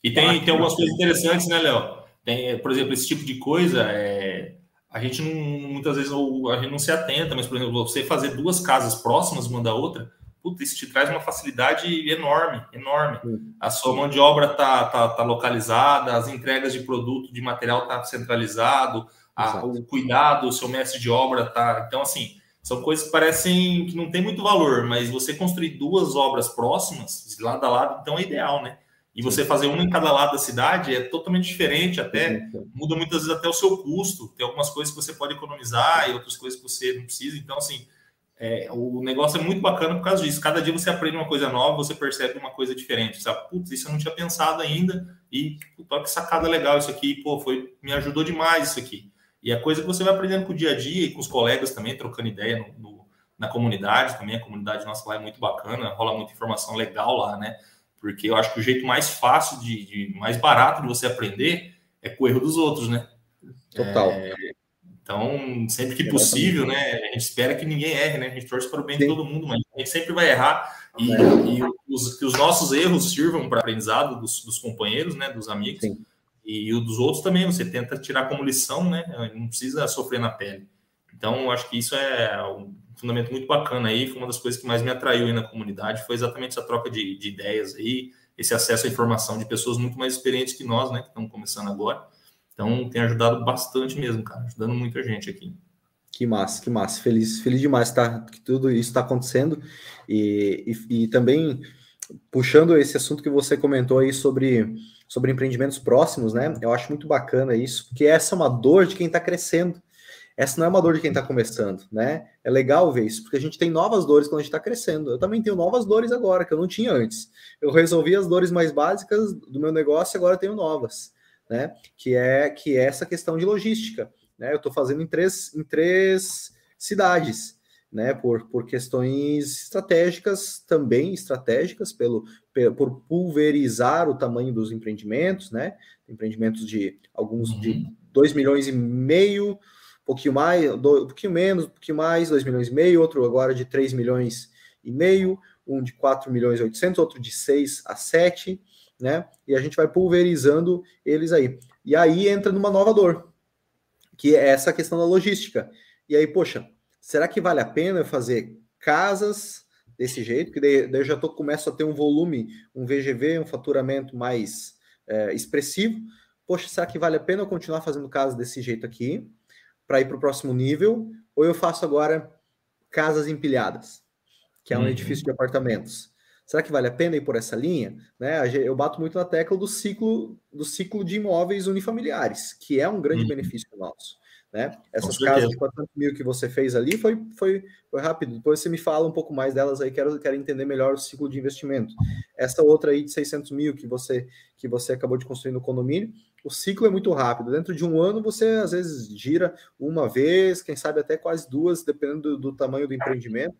E tem, ah, tem algumas coisas interessantes, né, Léo? Tem, por exemplo, esse tipo de coisa é a gente não, muitas vezes a gente não se atenta, mas, por exemplo, você fazer duas casas próximas uma da outra, puta, isso te traz uma facilidade enorme, enorme. A sua mão de obra tá, tá, tá localizada, as entregas de produto, de material tá centralizado, a, o cuidado, o seu mestre de obra tá. Então, assim, são coisas que parecem que não tem muito valor, mas você construir duas obras próximas, lado a lado, então é ideal, né? E você fazer uma em cada lado da cidade é totalmente diferente, até muda muitas vezes até o seu custo. Tem algumas coisas que você pode economizar e outras coisas que você não precisa. Então, assim, é, o negócio é muito bacana por causa disso. Cada dia você aprende uma coisa nova, você percebe uma coisa diferente. Sabe? Putz, isso eu não tinha pensado ainda. E, pô, que sacada legal isso aqui. Pô, foi, me ajudou demais isso aqui. E a coisa que você vai aprendendo com o dia a dia e com os colegas também, trocando ideia no, no, na comunidade também. A comunidade nossa lá é muito bacana, rola muita informação legal lá, né? Porque eu acho que o jeito mais fácil, de, de mais barato de você aprender é com o erro dos outros, né? Total. É, então, sempre que possível, né? A gente espera que ninguém erre, né? A gente torce para o bem Sim. de todo mundo, mas a gente sempre vai errar. E, é. e os, que os nossos erros sirvam para aprendizado dos, dos, companheiros, né? Dos amigos. Sim. E o dos outros também, você tenta tirar como lição, né? Não precisa sofrer na pele. Então, acho que isso é fundamento muito bacana aí, foi uma das coisas que mais me atraiu aí na comunidade, foi exatamente essa troca de, de ideias aí, esse acesso à informação de pessoas muito mais experientes que nós, né, que estão começando agora. Então, tem ajudado bastante mesmo, cara, ajudando muita gente aqui. Que massa, que massa. Feliz, feliz demais tá, que tudo isso está acontecendo. E, e, e, também puxando esse assunto que você comentou aí sobre, sobre empreendimentos próximos, né? Eu acho muito bacana isso, porque essa é uma dor de quem está crescendo. Essa não é uma dor de quem está começando, né? É legal ver isso, porque a gente tem novas dores quando a gente está crescendo. Eu também tenho novas dores agora, que eu não tinha antes. Eu resolvi as dores mais básicas do meu negócio e agora eu tenho novas, né? Que é, que é essa questão de logística. Né? Eu estou fazendo em três, em três cidades, né? Por, por questões estratégicas, também estratégicas, pelo, por pulverizar o tamanho dos empreendimentos, né? Empreendimentos de alguns uhum. de 2 milhões e meio pouquinho mais, um pouquinho menos, um pouquinho mais, 2 milhões e meio, outro agora de 3 milhões e meio, um de 4 milhões e 800, outro de 6 a 7, né? E a gente vai pulverizando eles aí. E aí entra numa nova dor, que é essa questão da logística. E aí, poxa, será que vale a pena eu fazer casas desse jeito? Que daí, daí eu já tô, começo a ter um volume, um VGV, um faturamento mais é, expressivo. Poxa, será que vale a pena eu continuar fazendo casas desse jeito aqui? Para ir para o próximo nível, ou eu faço agora casas empilhadas, que é um uhum. edifício de apartamentos. Será que vale a pena ir por essa linha? Né? Eu bato muito na tecla do ciclo do ciclo de imóveis unifamiliares, que é um grande uhum. benefício nosso. Né? Essas casas de 400 mil que você fez ali foi, foi, foi rápido. Depois você me fala um pouco mais delas aí, quero, quero entender melhor o ciclo de investimento. Essa outra aí de 600 mil que você, que você acabou de construir no condomínio, o ciclo é muito rápido. Dentro de um ano, você às vezes gira uma vez, quem sabe até quase duas, dependendo do, do tamanho do empreendimento.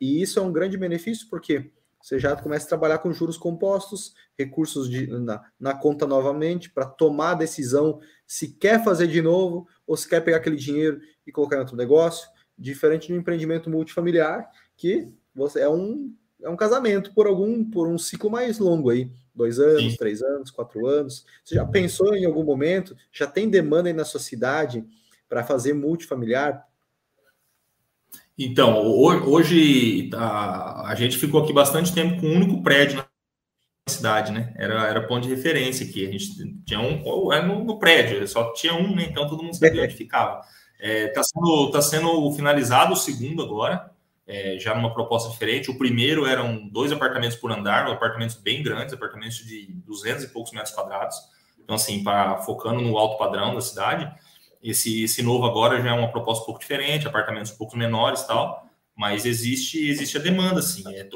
E isso é um grande benefício, porque você já começa a trabalhar com juros compostos, recursos de, na, na conta novamente, para tomar a decisão se quer fazer de novo ou se quer pegar aquele dinheiro e colocar em outro negócio. Diferente do empreendimento multifamiliar, que você é um, é um casamento por algum por um ciclo mais longo aí dois anos, Sim. três anos, quatro anos. Você já pensou em algum momento? Já tem demanda aí na sua cidade para fazer multifamiliar? Então, hoje a, a gente ficou aqui bastante tempo com um único prédio na cidade, né? Era, era ponto de referência aqui. A gente tinha um, era no, no prédio, só tinha um, né? Então todo mundo sabia onde ficava. Está é, tá sendo, tá sendo finalizado o segundo agora é, já numa proposta diferente. O primeiro eram dois apartamentos por andar, apartamentos bem grandes, apartamentos de 200 e poucos metros quadrados. Então, assim, para, focando no alto padrão da cidade. Esse, esse novo agora já é uma proposta um pouco diferente, apartamentos um pouco menores tal, mas existe, existe a demanda, assim. É,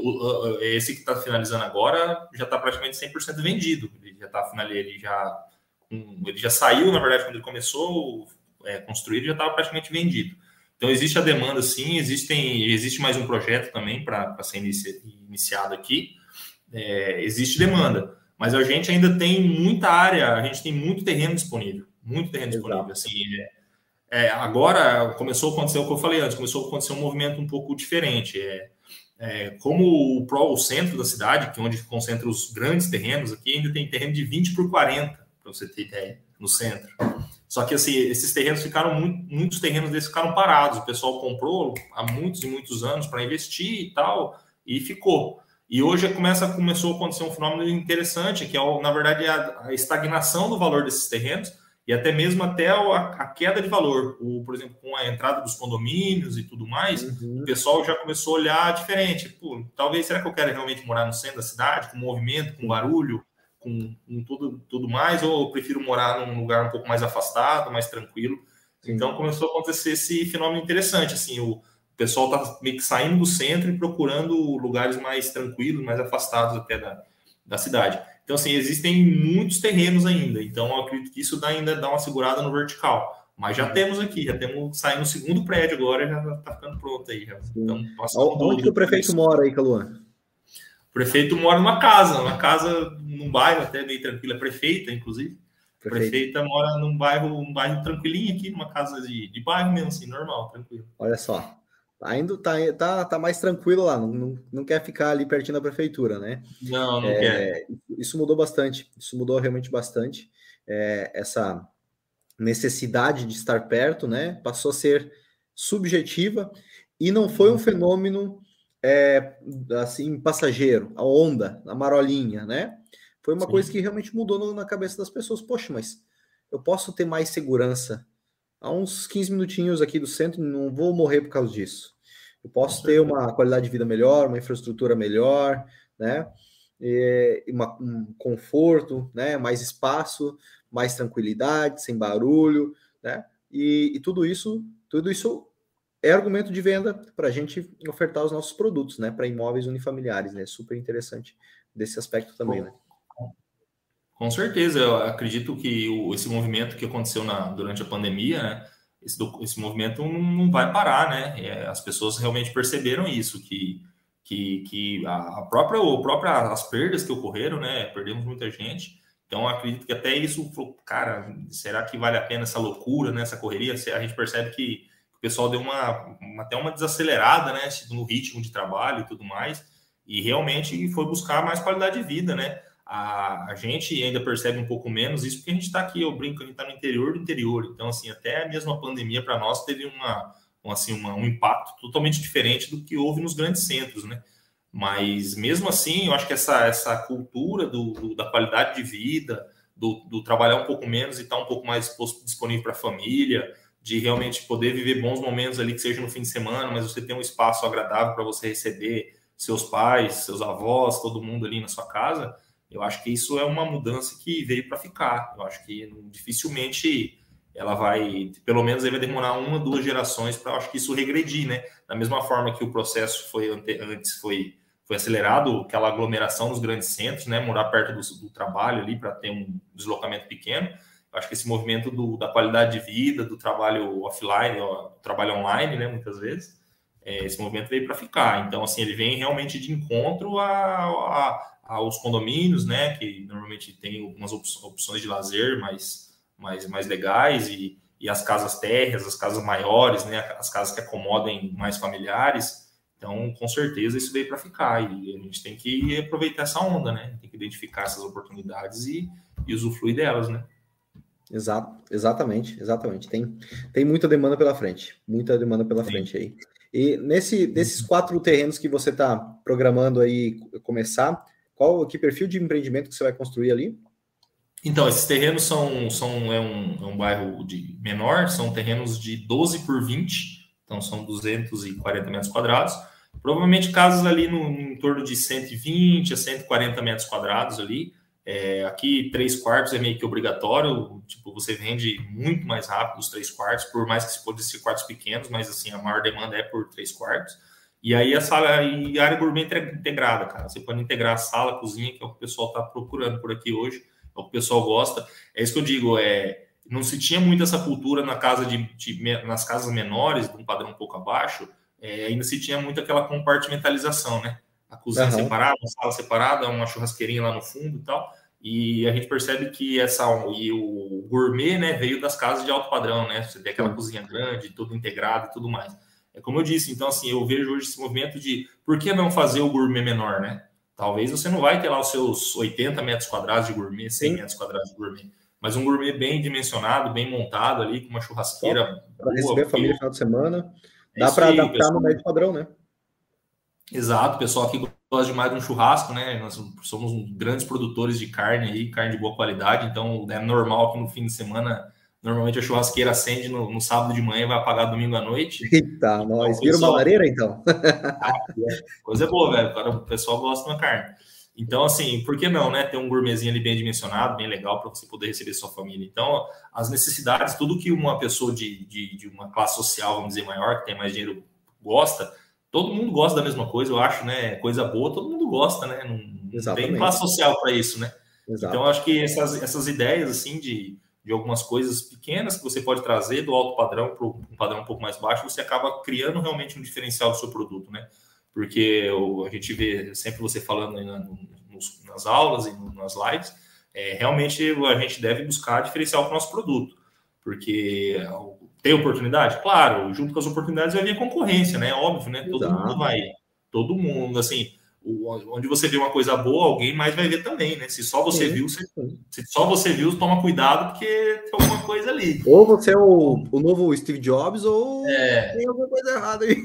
esse que está finalizando agora já está praticamente 100% vendido. Ele já está ele já ele já saiu, na verdade, quando ele começou é, construir, já estava praticamente vendido. Então, existe a demanda, sim, existem, existe mais um projeto também para ser inici, iniciado aqui. É, existe demanda, mas a gente ainda tem muita área, a gente tem muito terreno disponível, muito terreno Exato. disponível. Assim, é, é, agora começou a acontecer o que eu falei antes, começou a acontecer um movimento um pouco diferente. É, é, como o, pro, o centro da cidade, que é onde concentra os grandes terrenos, aqui ainda tem terreno de 20 por 40, para você ter ideia, no centro. Só que assim, esses terrenos ficaram muito, muitos terrenos desses ficaram parados. O pessoal comprou há muitos e muitos anos para investir e tal, e ficou. E hoje começa, começou a acontecer um fenômeno interessante, que é, na verdade, a, a estagnação do valor desses terrenos e até mesmo até a, a, queda de valor. O, por exemplo, com a entrada dos condomínios e tudo mais, uhum. o pessoal já começou a olhar diferente. Pô, talvez, será que eu quero realmente morar no centro da cidade, com movimento, com barulho? Com, com tudo, tudo mais, ou eu prefiro morar num lugar um pouco mais afastado, mais tranquilo. Sim. Então começou a acontecer esse fenômeno interessante, assim, o pessoal tá meio que saindo do centro e procurando lugares mais tranquilos, mais afastados até da, da cidade. Então, assim, existem muitos terrenos ainda, então eu acredito que isso dá, ainda dá uma segurada no vertical. Mas já temos aqui, já temos saindo no segundo prédio agora, já está ficando pronto aí. Já. Então, Onde que o prefeito mora aí, Caluan? Prefeito mora numa casa, uma casa num bairro até meio tranquilo, é prefeita, inclusive. A prefeita mora num bairro, um bairro tranquilinho aqui, numa casa de, de bairro mesmo, assim, normal, tranquilo. Olha só. Tá indo, tá, tá, tá mais tranquilo lá, não, não, não quer ficar ali pertinho da prefeitura, né? Não, não é, quer. Isso mudou bastante, isso mudou realmente bastante. É, essa necessidade de estar perto, né? Passou a ser subjetiva e não foi um uhum. fenômeno é, assim, passageiro, a onda, a marolinha, né? Foi uma Sim. coisa que realmente mudou no, na cabeça das pessoas. Poxa, mas eu posso ter mais segurança há uns 15 minutinhos aqui do centro, não vou morrer por causa disso. Eu posso ter uma qualidade de vida melhor, uma infraestrutura melhor, né? é, uma, um conforto, né? Mais espaço, mais tranquilidade, sem barulho, né? E, e tudo isso, tudo isso é argumento de venda para a gente ofertar os nossos produtos, né? Para imóveis unifamiliares, né? Super interessante desse aspecto também, né? Com certeza, eu acredito que esse movimento que aconteceu na, durante a pandemia, né? Esse, esse movimento não vai parar, né? É, as pessoas realmente perceberam isso, que, que, que a própria, a própria as perdas que ocorreram, né? Perdemos muita gente. Então, acredito que até isso, cara, será que vale a pena essa loucura, né? Essa correria? A gente percebe que o pessoal deu uma, uma, até uma desacelerada, né, no ritmo de trabalho e tudo mais, e realmente foi buscar mais qualidade de vida, né? A, a gente ainda percebe um pouco menos isso porque a gente está aqui, eu brinco, a gente está no interior do interior, então assim, até mesmo a pandemia para nós teve uma, um, assim, uma, um impacto totalmente diferente do que houve nos grandes centros, né? Mas mesmo assim, eu acho que essa, essa cultura do, do da qualidade de vida, do, do, trabalhar um pouco menos e estar tá um pouco mais disponível para a família, de realmente poder viver bons momentos ali, que seja no fim de semana, mas você tem um espaço agradável para você receber seus pais, seus avós, todo mundo ali na sua casa, eu acho que isso é uma mudança que veio para ficar. Eu acho que dificilmente ela vai, pelo menos vai demorar uma, duas gerações para acho que isso regredir, né? Da mesma forma que o processo foi antes foi foi acelerado, aquela aglomeração nos grandes centros, né? Morar perto do, do trabalho ali para ter um deslocamento pequeno acho que esse movimento do, da qualidade de vida, do trabalho offline, ó, trabalho online, né, muitas vezes, é, esse movimento veio para ficar. Então, assim, ele vem realmente de encontro a, a, aos condomínios, né, que normalmente tem algumas opções de lazer mais, mais, mais legais e, e as casas térreas, as casas maiores, né, as casas que acomodem mais familiares. Então, com certeza, isso veio para ficar e a gente tem que aproveitar essa onda, né? Tem que identificar essas oportunidades e, e usufruir delas, né? Exato, exatamente, exatamente. Tem, tem muita demanda pela frente, muita demanda pela Sim. frente aí. E nesse, desses quatro terrenos que você está programando aí começar, qual que perfil de empreendimento que você vai construir ali? Então, esses terrenos são, são é, um, é um bairro de menor, são terrenos de 12 por 20, então são 240 metros quadrados. Provavelmente casas ali no, no, em torno de 120 a 140 metros quadrados ali. É, aqui, três quartos é meio que obrigatório, tipo, você vende muito mais rápido os três quartos, por mais que se pode ser quartos pequenos, mas assim, a maior demanda é por três quartos. E aí a sala e a área gourmet integrada, cara. Você pode integrar a sala, a cozinha, que é o que o pessoal está procurando por aqui hoje, é o que o pessoal gosta. É isso que eu digo, é, não se tinha muito essa cultura na casa de, de nas casas menores, de um padrão um pouco abaixo, é, ainda se tinha muito aquela compartimentalização, né? A cozinha uhum. separada, a sala separada, uma churrasqueirinha lá no fundo e tal. E a gente percebe que essa e o gourmet, né, veio das casas de alto padrão, né? Você tem aquela cozinha grande, tudo integrado e tudo mais. É como eu disse, então assim, eu vejo hoje esse movimento de por que não fazer o gourmet menor, né? Talvez você não vai ter lá os seus 80 metros quadrados de gourmet, 100 Sim. metros quadrados de gourmet, mas um gourmet bem dimensionado, bem montado ali, com uma churrasqueira. Para receber a família no final de semana. É Dá para adaptar pessoal... no médio padrão, né? Exato, pessoal aqui gosta demais de um churrasco, né? Nós somos grandes produtores de carne aí, carne de boa qualidade, então é normal que no fim de semana, normalmente a churrasqueira acende no, no sábado de manhã e vai apagar domingo à noite. Eita, então, nós vira uma lareira então. Ah, coisa boa, velho. Agora o pessoal gosta de uma carne. Então, assim, por que não, né? Ter um gourmetzinho ali bem dimensionado, bem legal para você poder receber sua família. Então, as necessidades, tudo que uma pessoa de, de, de uma classe social, vamos dizer, maior, que tem mais dinheiro, gosta, todo mundo gosta da mesma coisa, eu acho, né? Coisa boa, todo mundo gosta, né? Não, não tem classe social para isso, né? Exato. Então, eu acho que essas, essas ideias, assim, de, de algumas coisas pequenas que você pode trazer do alto padrão para um padrão um pouco mais baixo, você acaba criando realmente um diferencial do seu produto, né? Porque eu, a gente vê sempre você falando na, nos, nas aulas e nas lives, é, realmente a gente deve buscar diferencial para o nosso produto, porque tem oportunidade? Claro, junto com as oportunidades vai vir a concorrência, né? Óbvio, né? Todo Exato. mundo vai. Todo mundo, assim, onde você vê uma coisa boa, alguém mais vai ver também, né? Se só você sim, viu, você, se só você viu, toma cuidado, porque tem alguma coisa ali. Ou você é o, o novo Steve Jobs, ou é. tem alguma coisa errada aí.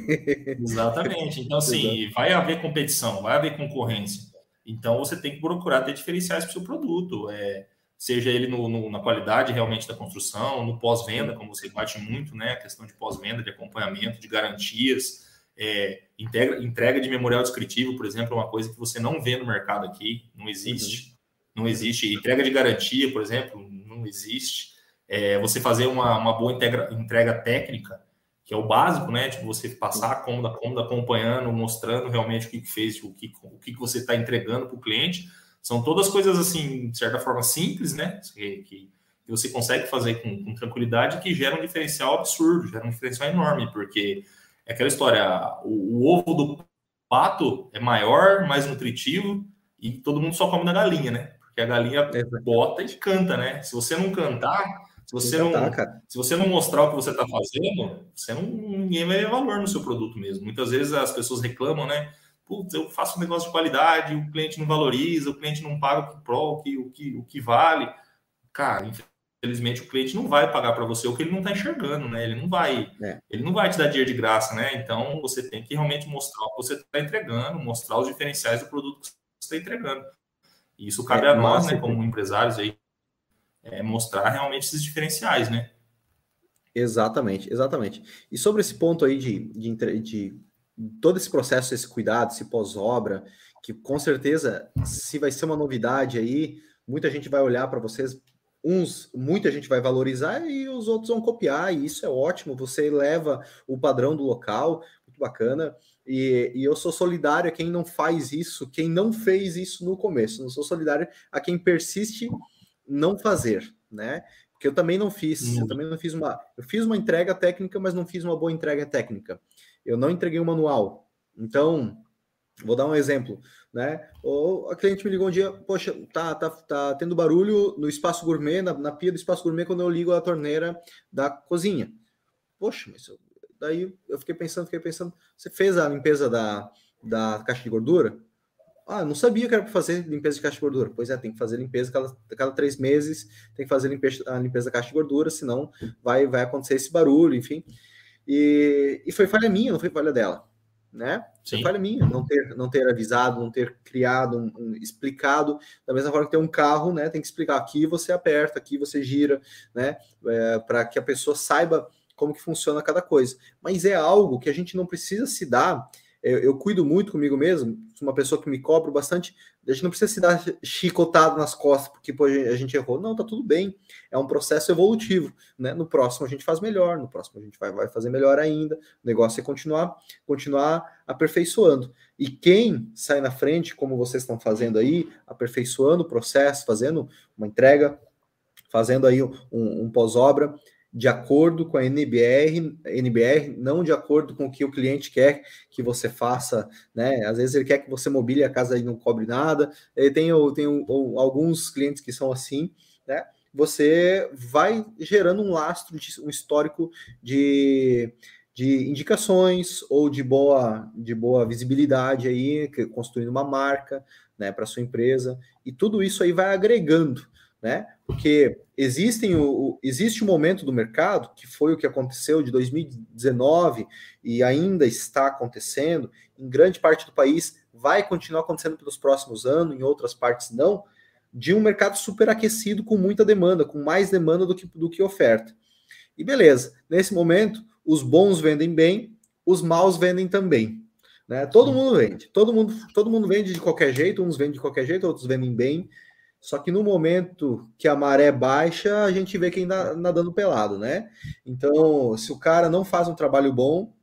Exatamente. Então, assim, Exato. vai haver competição, vai haver concorrência. Então, você tem que procurar ter diferenciais para o seu produto. É, seja ele no, no, na qualidade realmente da construção, no pós-venda, como você bate muito, né? A questão de pós-venda, de acompanhamento, de garantias. É, entrega, entrega de memorial descritivo, por exemplo, é uma coisa que você não vê no mercado aqui, não existe. Uhum. Não existe. Entrega de garantia, por exemplo, não existe. É, você fazer uma, uma boa integra, entrega técnica, que é o básico, né? Tipo, você passar a cômoda, a cômoda acompanhando, mostrando realmente o que, que fez, o que, o que você está entregando para o cliente. São todas coisas, assim, de certa forma, simples, né? Que, que você consegue fazer com, com tranquilidade que gera um diferencial absurdo, gera um diferencial enorme, porque é aquela história, o, o ovo do pato é maior, mais nutritivo, e todo mundo só come da galinha, né? Porque a galinha bota e canta, né? Se você não cantar, se você não, se você não mostrar o que você está fazendo, você não, ninguém vai ver valor no seu produto mesmo. Muitas vezes as pessoas reclamam, né? Putz, eu faço um negócio de qualidade, o cliente não valoriza, o cliente não paga o que, pro, o que, o que, o que vale. Cara, infelizmente o cliente não vai pagar para você o que ele não está enxergando, né? Ele não vai, é. ele não vai te dar dinheiro de graça, né? Então você tem que realmente mostrar o que você está entregando, mostrar os diferenciais do produto que você está entregando. E isso cabe é, a nós, né, como empresários aí, é, mostrar realmente esses diferenciais, né? Exatamente, exatamente. E sobre esse ponto aí de, de, de todo esse processo, esse cuidado, esse pós-obra, que com certeza, se vai ser uma novidade aí, muita gente vai olhar para vocês, uns, muita gente vai valorizar e os outros vão copiar, e isso é ótimo, você leva o padrão do local, muito bacana. E, e, eu sou solidário a quem não faz isso, quem não fez isso no começo. Não sou solidário a quem persiste não fazer, né? Porque eu também não fiz, eu também não fiz uma. Eu fiz uma entrega técnica, mas não fiz uma boa entrega técnica. Eu não entreguei o manual. Então, vou dar um exemplo, né? Ou a cliente me ligou um dia, poxa, tá, tá, tá tendo barulho no espaço gourmet, na, na pia do espaço gourmet, quando eu ligo a torneira da cozinha. Poxa, mas eu, daí eu fiquei pensando, fiquei pensando, você fez a limpeza da, da caixa de gordura? Ah, não sabia que era para fazer limpeza de caixa de gordura. Pois é, tem que fazer limpeza cada, cada três meses, tem que fazer limpeza, a limpeza da caixa de gordura, senão vai, vai acontecer esse barulho, enfim. E, e foi falha minha, não foi falha dela, né? Sim. Foi falha minha não ter, não ter avisado, não ter criado, um, um, explicado. Da mesma forma que tem um carro, né? Tem que explicar aqui você aperta, aqui você gira, né? É, para que a pessoa saiba como que funciona cada coisa. Mas é algo que a gente não precisa se dar eu, eu, cuido muito comigo mesmo, sou uma pessoa que me cobro bastante. A gente não precisa se dar chicotado nas costas porque pô, a gente errou. Não, tá tudo bem. É um processo evolutivo. Né? No próximo a gente faz melhor, no próximo a gente vai, vai fazer melhor ainda. O negócio é continuar, continuar aperfeiçoando. E quem sai na frente, como vocês estão fazendo aí, aperfeiçoando o processo, fazendo uma entrega, fazendo aí um, um pós-obra, de acordo com a NBR, NBR, não de acordo com o que o cliente quer que você faça, né? Às vezes ele quer que você mobile a casa e não cobre nada. Ele tem, tem alguns clientes que são assim, né? Você vai gerando um lastro, de, um histórico de, de indicações ou de boa, de boa visibilidade aí, construindo uma marca, né, para sua empresa. E tudo isso aí vai agregando né? Porque existem o, existe um momento do mercado, que foi o que aconteceu de 2019 e ainda está acontecendo, em grande parte do país, vai continuar acontecendo pelos próximos anos, em outras partes não, de um mercado superaquecido com muita demanda, com mais demanda do que, do que oferta. E beleza, nesse momento, os bons vendem bem, os maus vendem também. Né? Todo mundo vende, todo mundo, todo mundo vende de qualquer jeito, uns vendem de qualquer jeito, outros vendem bem, só que no momento que a maré baixa, a gente vê quem está nadando pelado, né? Então, se o cara não faz um trabalho bom,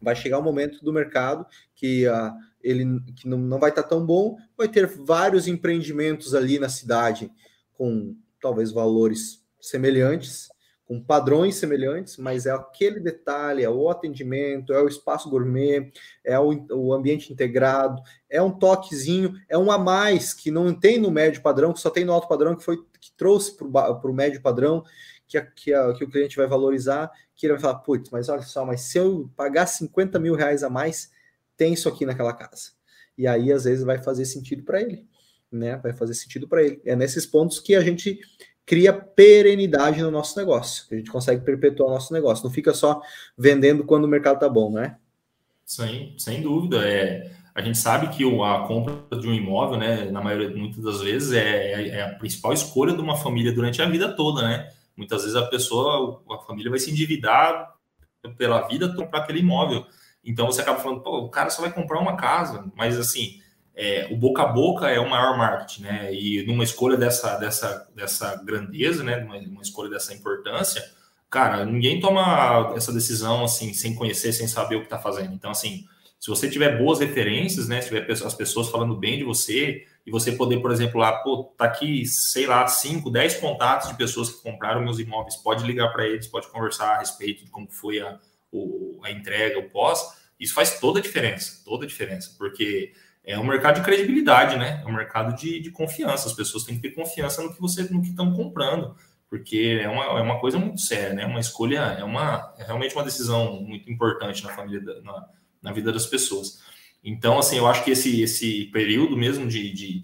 vai chegar um momento do mercado que a, ele que não, não vai estar tá tão bom, vai ter vários empreendimentos ali na cidade com talvez valores semelhantes, com padrões semelhantes, mas é aquele detalhe, é o atendimento, é o espaço gourmet, é o, o ambiente integrado, é um toquezinho, é um a mais que não tem no médio padrão, que só tem no alto padrão, que foi que trouxe para o médio padrão, que, que, que o cliente vai valorizar, que ele vai falar, putz, mas olha só, mas se eu pagar 50 mil reais a mais, tem isso aqui naquela casa. E aí, às vezes, vai fazer sentido para ele, né? Vai fazer sentido para ele. É nesses pontos que a gente cria perenidade no nosso negócio. A gente consegue perpetuar o nosso negócio. Não fica só vendendo quando o mercado tá bom, né? Sim, sem dúvida. É, a gente sabe que a compra de um imóvel, né, na maioria, muitas das vezes, é, é a principal escolha de uma família durante a vida toda, né? Muitas vezes a pessoa, a família vai se endividar pela vida para aquele imóvel. Então você acaba falando, pô, o cara só vai comprar uma casa, mas assim, é, o boca a boca é o maior marketing, né? E numa escolha dessa, dessa, dessa grandeza, né? Uma, uma escolha dessa importância, cara, ninguém toma essa decisão assim, sem conhecer, sem saber o que está fazendo. Então, assim, se você tiver boas referências, né? Se tiver as pessoas falando bem de você, e você poder, por exemplo, lá, pô, tá aqui, sei lá, 5, 10 contatos de pessoas que compraram meus imóveis, pode ligar para eles, pode conversar a respeito de como foi a, o, a entrega, o pós, isso faz toda a diferença, toda a diferença, porque é um mercado de credibilidade, né? É um mercado de, de confiança. As pessoas têm que ter confiança no que você no que estão comprando, porque é uma, é uma coisa muito séria, né? Uma escolha é uma é realmente uma decisão muito importante na família na, na vida das pessoas. Então, assim, eu acho que esse, esse período mesmo de, de,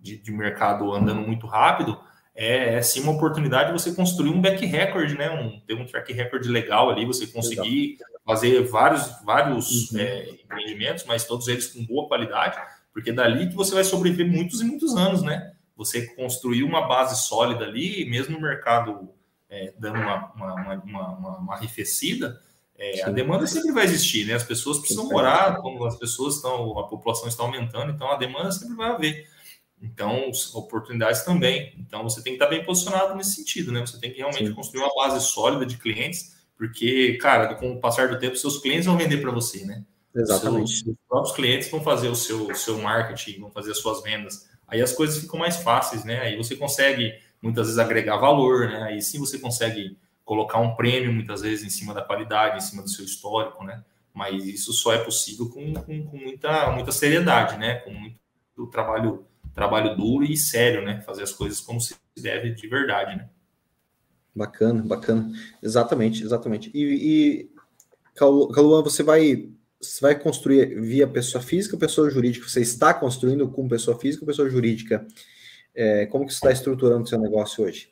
de, de mercado andando muito rápido é, é sim uma oportunidade de você construir um back record, né? Um, ter um track record legal ali, você conseguir Exato. Fazer vários, vários uhum. é, empreendimentos, mas todos eles com boa qualidade, porque dali que você vai sobreviver muitos e muitos anos, né? Você construir uma base sólida ali, mesmo no mercado é, dando uma, uma, uma, uma, uma arrefecida, é, a demanda sempre vai existir, né? As pessoas precisam morar, como as pessoas estão, a população está aumentando, então a demanda sempre vai haver. Então, oportunidades também. Então, você tem que estar bem posicionado nesse sentido, né? Você tem que realmente Sim. construir uma base sólida de clientes, porque, cara, com o passar do tempo, seus clientes vão vender para você, né? Exatamente. Seus, próprios clientes vão fazer o seu, seu marketing, vão fazer as suas vendas. Aí as coisas ficam mais fáceis, né? Aí você consegue, muitas vezes, agregar valor, né? Aí sim você consegue colocar um prêmio muitas vezes em cima da qualidade, em cima do seu histórico, né? Mas isso só é possível com, com, com muita, muita seriedade, né? Com muito trabalho, trabalho duro e sério, né? Fazer as coisas como se deve de verdade, né? Bacana, bacana. Exatamente, exatamente. E, e Caluan, você vai, você vai construir via pessoa física ou pessoa jurídica? Você está construindo com pessoa física ou pessoa jurídica? É, como que você está estruturando o seu negócio hoje?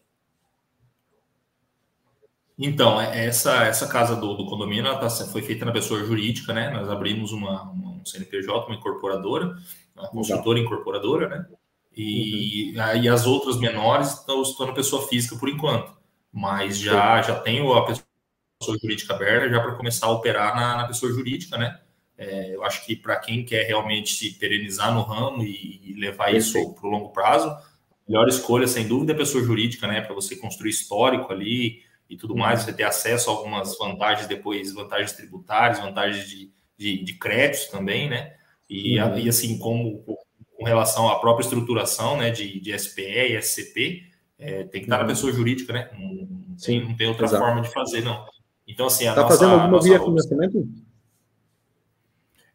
Então, é, essa, essa casa do, do condomínio tá, foi feita na pessoa jurídica, né? Nós abrimos uma, uma um CNPJ, uma incorporadora, uma consultora Legal. incorporadora, né? E uhum. aí as outras menores estão, estão na pessoa física por enquanto. Mas já, já tenho a pessoa jurídica aberta já para começar a operar na, na pessoa jurídica, né? É, eu acho que para quem quer realmente se perenizar no ramo e, e levar isso para o longo prazo, a melhor escolha, sem dúvida, é a pessoa jurídica, né? Para você construir histórico ali, e tudo mais, você ter acesso a algumas vantagens depois, vantagens tributárias, vantagens de, de, de créditos também, né? E, uhum. e assim, como com relação à própria estruturação né, de, de SPE e SCP, é, tem que estar uhum. na pessoa jurídica, né? Não, Sim, não tem outra exato. forma de fazer, não. Então, assim, a Tá nossa, fazendo alguma via financiamento?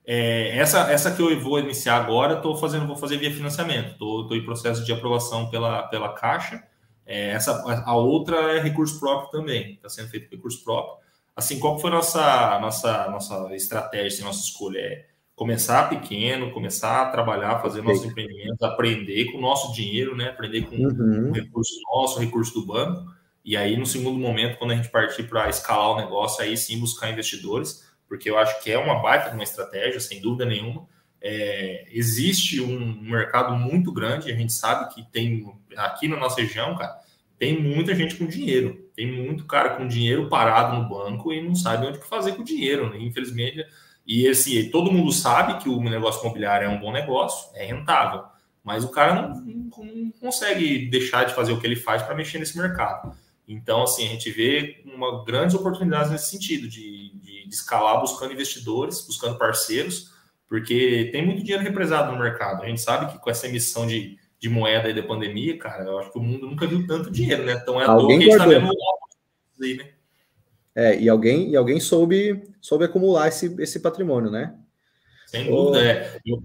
É, essa, essa que eu vou iniciar agora, estou fazendo, vou fazer via financiamento. Estou em processo de aprovação pela, pela Caixa é, essa, a outra é recurso próprio também, está sendo feito recurso próprio. Assim, qual foi a nossa, nossa, nossa estratégia, assim, nossa escolha? É começar pequeno, começar a trabalhar, fazer nossos empreendimentos, aprender com o nosso dinheiro, né? Aprender com uhum. o recurso nosso, o recurso do banco. E aí, no segundo momento, quando a gente partir para escalar o negócio, aí sim buscar investidores, porque eu acho que é uma baita de uma estratégia, sem dúvida nenhuma. É, existe um mercado muito grande, a gente sabe que tem aqui na nossa região, cara, tem muita gente com dinheiro, tem muito cara com dinheiro parado no banco e não sabe onde fazer com o dinheiro, né? infelizmente. E esse, todo mundo sabe que o negócio imobiliário é um bom negócio, é rentável, mas o cara não, não, não consegue deixar de fazer o que ele faz para mexer nesse mercado. Então, assim, a gente vê uma grandes oportunidades nesse sentido, de, de, de escalar buscando investidores, buscando parceiros, porque tem muito dinheiro represado no mercado. A gente sabe que com essa emissão de, de moeda aí da pandemia, cara, eu acho que o mundo nunca viu tanto dinheiro, né? Então é à alguém toa que a gente está vendo aí, né? É, e alguém, e alguém soube, soube acumular esse, esse patrimônio, né? Sem dúvida, é. Eu,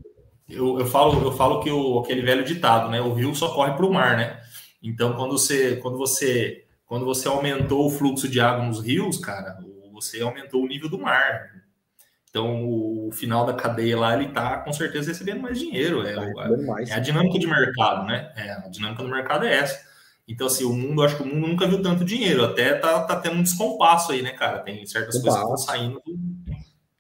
eu, eu, falo, eu falo que o, aquele velho ditado, né? O rio só corre para o mar, né? Então, quando você, quando você, quando você aumentou o fluxo de água nos rios, cara, você aumentou o nível do mar. Então, o final da cadeia lá, ele está com certeza recebendo mais dinheiro. É, mais. é, a dinâmica de mercado, né? É, a dinâmica do mercado é essa. Então, assim, o mundo, acho que o mundo nunca viu tanto dinheiro. Até tá, tá tendo um descompasso aí, né, cara? Tem certas coisas que estão saindo. Do,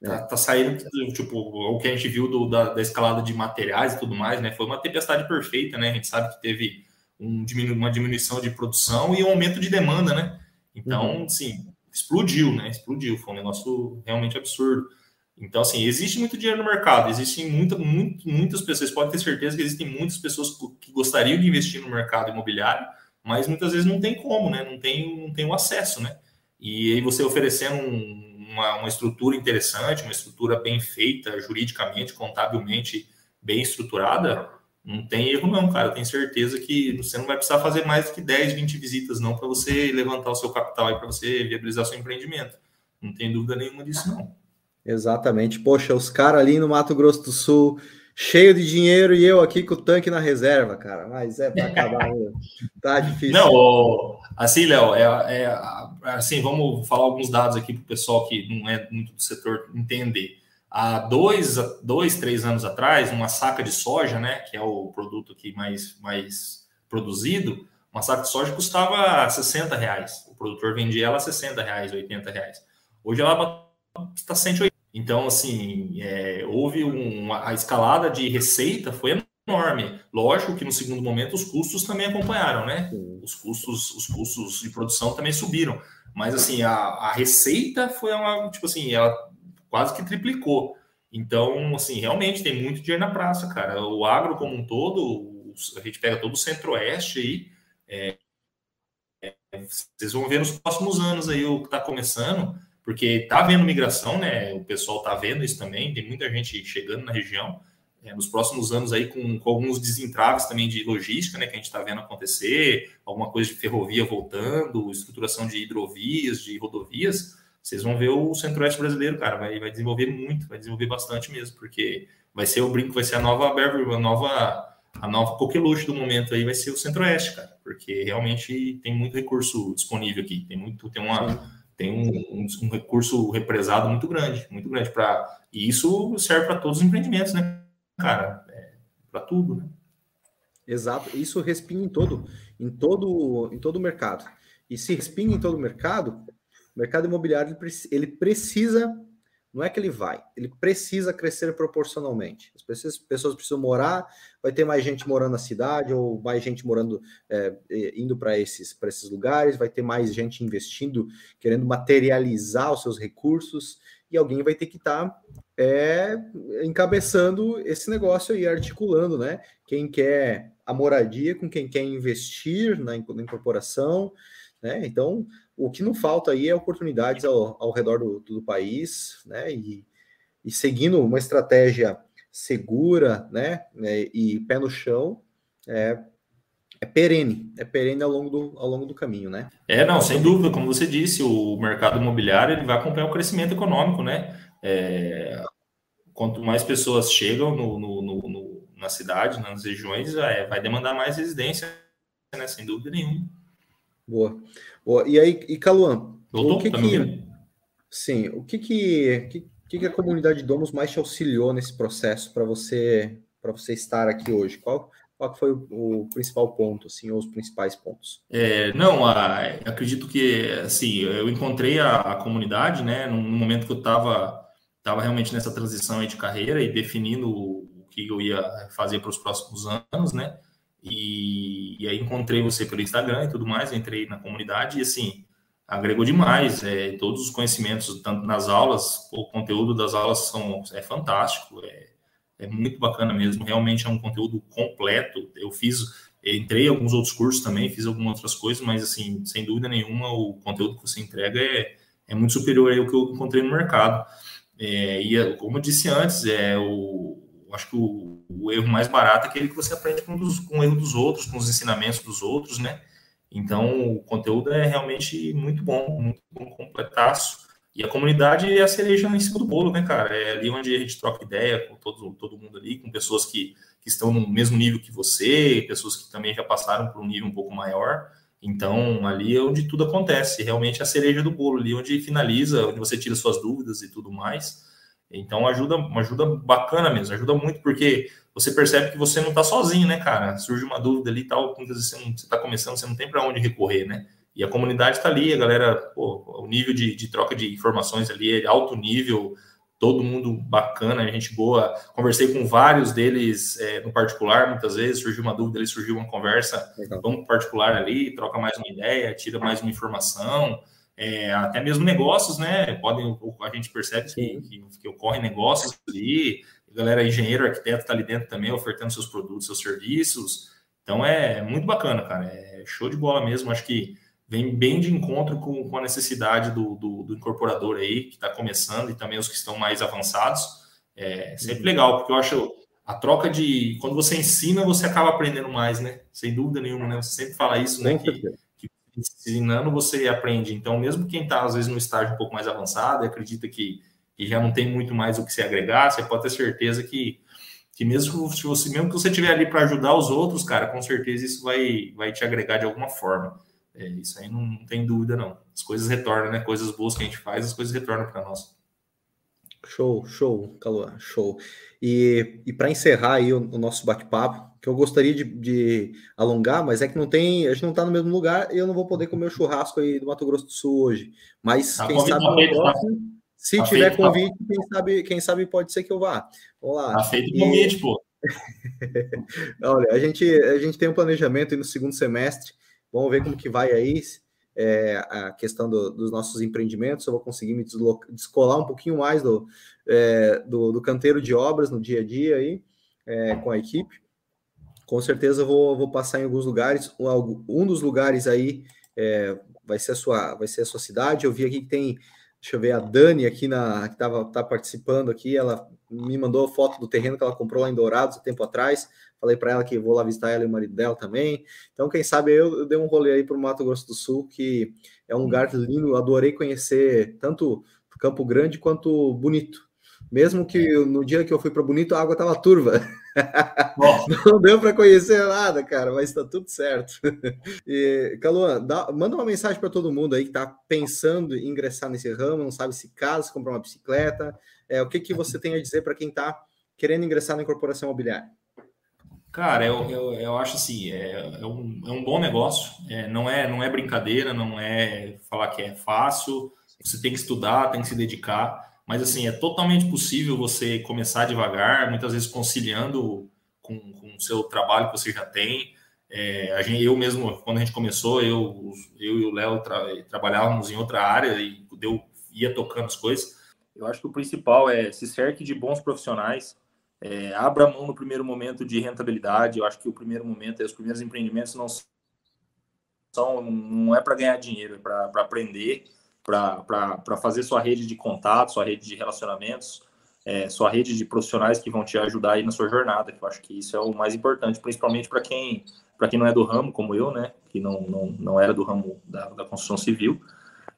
tá, tá, saindo, tipo, o que a gente viu do, da, da, escalada de materiais e tudo mais, né? Foi uma tempestade perfeita, né? A gente sabe que teve um, uma diminuição de produção e um aumento de demanda, né? Então, uhum. sim, explodiu, né? Explodiu. Foi um negócio realmente absurdo. Então, assim, existe muito dinheiro no mercado, existem muita, muito, muitas pessoas, podem ter certeza que existem muitas pessoas que gostariam de investir no mercado imobiliário, mas muitas vezes não tem como, né? Não tem, não tem o acesso, né? E aí você oferecendo um, uma, uma estrutura interessante, uma estrutura bem feita, juridicamente, contabilmente bem estruturada, não tem erro não, cara. Eu tenho certeza que você não vai precisar fazer mais do que 10, 20 visitas não para você levantar o seu capital e para você viabilizar seu empreendimento. Não tem dúvida nenhuma disso não. Exatamente. Poxa, os caras ali no Mato Grosso do Sul, cheio de dinheiro e eu aqui com o tanque na reserva, cara. Mas é para acabar mesmo. Tá difícil. Não, assim, Léo, é, é, assim, vamos falar alguns dados aqui para o pessoal que não é muito do setor entender. Há dois, dois, três anos atrás, uma saca de soja, né, que é o produto aqui mais, mais produzido, uma saca de soja custava 60 reais. O produtor vendia ela a 60 reais, 80 reais. Hoje ela está 180. Então, assim, é, houve uma, a escalada de receita foi enorme. Lógico que no segundo momento os custos também acompanharam, né? Os custos, os custos de produção também subiram. Mas assim, a, a receita foi uma, tipo assim, ela quase que triplicou. Então, assim, realmente tem muito dinheiro na praça, cara. O agro como um todo, a gente pega todo o centro-oeste aí, é, é, vocês vão ver nos próximos anos aí o que está começando, porque tá havendo migração, né? O pessoal tá vendo isso também, tem muita gente chegando na região. É, nos próximos anos aí com, com, alguns desentraves também de logística, né, que a gente está vendo acontecer, alguma coisa de ferrovia voltando, estruturação de hidrovias, de rodovias, vocês vão ver o Centro-Oeste brasileiro, cara, vai, vai desenvolver muito, vai desenvolver bastante mesmo, porque vai ser o brinco, vai ser a nova Beverly, a nova a nova coqueluche do momento aí vai ser o Centro-Oeste, cara, porque realmente tem muito recurso disponível aqui, tem muito, tem uma tem um, um, um recurso represado muito grande, muito grande para e isso serve para todos os empreendimentos, né, cara, é, para tudo, né? Exato, isso respinga em todo, em todo, em todo o mercado. E se respinga em todo o mercado, o mercado imobiliário ele precisa, não é que ele vai, ele precisa crescer proporcionalmente. As pessoas, pessoas precisam morar, vai ter mais gente morando na cidade ou mais gente morando é, indo para esses esses lugares, vai ter mais gente investindo, querendo materializar os seus recursos e alguém vai ter que estar tá, é, encabeçando esse negócio aí, articulando, né? Quem quer a moradia com quem quer investir na incorporação, né? Então o que não falta aí é oportunidades ao, ao redor do, do país, né? E, e, seguindo uma estratégia segura, né? né e pé no chão, é, é perene, é perene ao longo, do, ao longo do caminho, né? É, não, sem dúvida, como você disse, o mercado imobiliário ele vai acompanhar o crescimento econômico, né? É, quanto mais pessoas chegam no, no, no, na cidade, nas regiões, é, vai demandar mais residência, né? Sem dúvida nenhuma. Boa. Boa. E aí, e Caluan, o que tá que... Sim, o que que, que que a comunidade de Domus mais te auxiliou nesse processo para você para você estar aqui hoje? Qual, qual foi o, o, principal ponto, assim, ou os principais pontos? É, não, a, acredito que, assim, eu encontrei a, a comunidade, né, no, no, momento que eu estava tava realmente nessa transição de carreira e definindo o que eu ia fazer para os próximos anos, né, e, e, aí encontrei você pelo Instagram e tudo mais, entrei na comunidade e assim, agregou demais. É, todos os conhecimentos, tanto nas aulas, o conteúdo das aulas são, é fantástico, é, é muito bacana mesmo. Realmente é um conteúdo completo. Eu fiz, entrei em alguns outros cursos também, fiz algumas outras coisas, mas assim, sem dúvida nenhuma, o conteúdo que você entrega é, é muito superior ao que eu encontrei no mercado. É, e como eu disse antes, é o acho que o, o, erro mais barato é aquele que você aprende com, dos, com o erro dos outros, com os ensinamentos dos outros, né? Então, o conteúdo é realmente muito bom, muito bom, completaço. E a comunidade é a cereja em cima do bolo, né, cara? É ali onde a gente troca ideia com todo, todo mundo ali, com pessoas que, que estão no mesmo nível que você, pessoas que também já passaram por um nível um pouco maior. Então, ali é onde tudo acontece, realmente é a cereja do bolo, ali onde finaliza, onde você tira suas dúvidas e tudo mais. Então ajuda, ajuda bacana mesmo, ajuda muito porque você percebe que você não está sozinho, né, cara? Surge uma dúvida ali e tal, muitas vezes você está começando, você não tem para onde recorrer, né? E a comunidade está ali, a galera, pô, o nível de, de, troca de informações ali é alto nível, todo mundo bacana, gente boa. Conversei com vários deles é, no particular, muitas vezes surgiu uma dúvida, ali surgiu uma conversa, Legal. vamos particular ali, troca mais uma ideia, tira mais uma informação. É, até mesmo negócios, né? Podem, a gente percebe que, que, que ocorrem negócios ali, galera engenheiro, arquiteto está ali dentro também ofertando seus produtos, seus serviços. Então é muito bacana, cara. É show de bola mesmo. Acho que vem bem de encontro com, com a necessidade do, do, do incorporador aí, que está começando, e também os que estão mais avançados. É sempre uhum. legal, porque eu acho a troca de. Quando você ensina, você acaba aprendendo mais, né? Sem dúvida nenhuma, né? Você sempre fala isso, né? Que ensinando você aprende. Então, mesmo quem está, às vezes, no estágio um pouco mais avançado e acredita que, que já não tem muito mais o que se agregar, você pode ter certeza que, que mesmo se você, mesmo que você estiver ali para ajudar os outros, cara, com certeza isso vai, vai te agregar de alguma forma. É, isso aí não, não, tem dúvida, não. As coisas retornam, né? Coisas boas que a gente faz, as coisas retornam para nós. Show, show, Calua, show. E, e para encerrar aí o, o nosso bate-papo, que eu gostaria de, de, alongar, mas é que não tem, a gente não está no mesmo lugar e eu não vou poder comer o churrasco aí do Mato Grosso do Sul hoje. Mas tá quem sabe no tá próximo, se tá tiver feito, tá convite, tá... quem sabe, quem sabe pode ser que eu vá. Vamos lá. Tá feito o convite, pô. Olha, a gente, a gente tem um planejamento aí no segundo semestre Vamos ver como que vai aí é, a questão do, dos nossos empreendimentos. Eu vou conseguir me descolar um pouquinho mais do, é, do, do, canteiro de obras no dia a dia aí é, com a equipe. Com certeza vou, vou passar em alguns lugares. Um, um dos lugares aí é, vai ser a sua vai ser a sua cidade. Eu vi aqui que tem Deixa eu ver a Dani aqui na que estava tá participando aqui. Ela me mandou foto do terreno que ela comprou lá em Dourados há tempo atrás. Falei para ela que vou lá visitar ela e o marido dela também. Então, quem sabe eu, eu dei um rolê aí para o Mato Grosso do Sul, que é um lugar lindo. Adorei conhecer tanto Campo Grande quanto Bonito. Mesmo que no dia que eu fui para Bonito a água estava turva. não deu para conhecer nada, cara, mas está tudo certo. E, Caluan, dá, manda uma mensagem para todo mundo aí que está pensando em ingressar nesse ramo, não sabe se casa, se comprar uma bicicleta. É, o que, que você tem a dizer para quem está querendo ingressar na incorporação imobiliária? Cara, eu, eu, eu acho assim, é, é, um, é um bom negócio, é, não, é, não é brincadeira, não é falar que é fácil, você tem que estudar, tem que se dedicar, mas assim, é totalmente possível você começar devagar, muitas vezes conciliando com, com o seu trabalho que você já tem. É, a gente, eu mesmo, quando a gente começou, eu, eu e o Léo tra, trabalhávamos em outra área e eu ia tocando as coisas. Eu acho que o principal é se cerque de bons profissionais, é, abra mão no primeiro momento de rentabilidade. Eu acho que o primeiro momento, os primeiros empreendimentos não são, não é para ganhar dinheiro, é para aprender, para fazer sua rede de contatos, sua rede de relacionamentos, é, sua rede de profissionais que vão te ajudar aí na sua jornada. Que eu acho que isso é o mais importante, principalmente para quem para quem não é do ramo, como eu, né, que não, não, não era do ramo da, da construção civil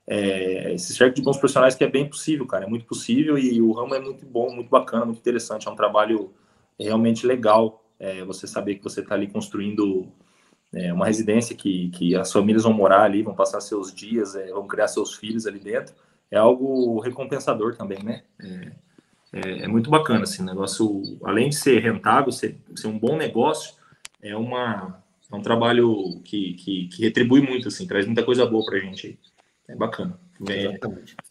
é, esse cerco de bons profissionais que é bem possível, cara, é muito possível e o ramo é muito bom, muito bacana, muito interessante, é um trabalho realmente legal, é, você saber que você está ali construindo é, uma residência que, que as famílias vão morar ali, vão passar seus dias, é, vão criar seus filhos ali dentro, é algo recompensador também, né? É, é, é muito bacana, assim, negócio, além de ser rentável, ser, ser um bom negócio, é, uma, é um trabalho que, que, que retribui muito, assim, traz muita coisa boa para a gente. É bacana. É,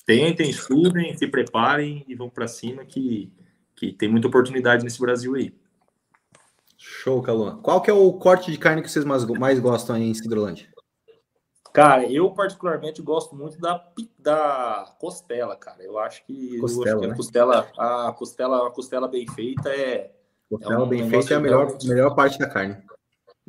tentem, estudem, se preparem e vão para cima que, que tem muita oportunidade nesse Brasil aí. Show, Caluna. Qual que é o corte de carne que vocês mais, mais gostam aí em Cidrolândia? Cara, eu particularmente gosto muito da, da costela, cara. Eu acho que, costela, eu acho que a né? costela, a costela, a costela bem feita é. Costela é um bem feita é a melhor, melhor parte da carne.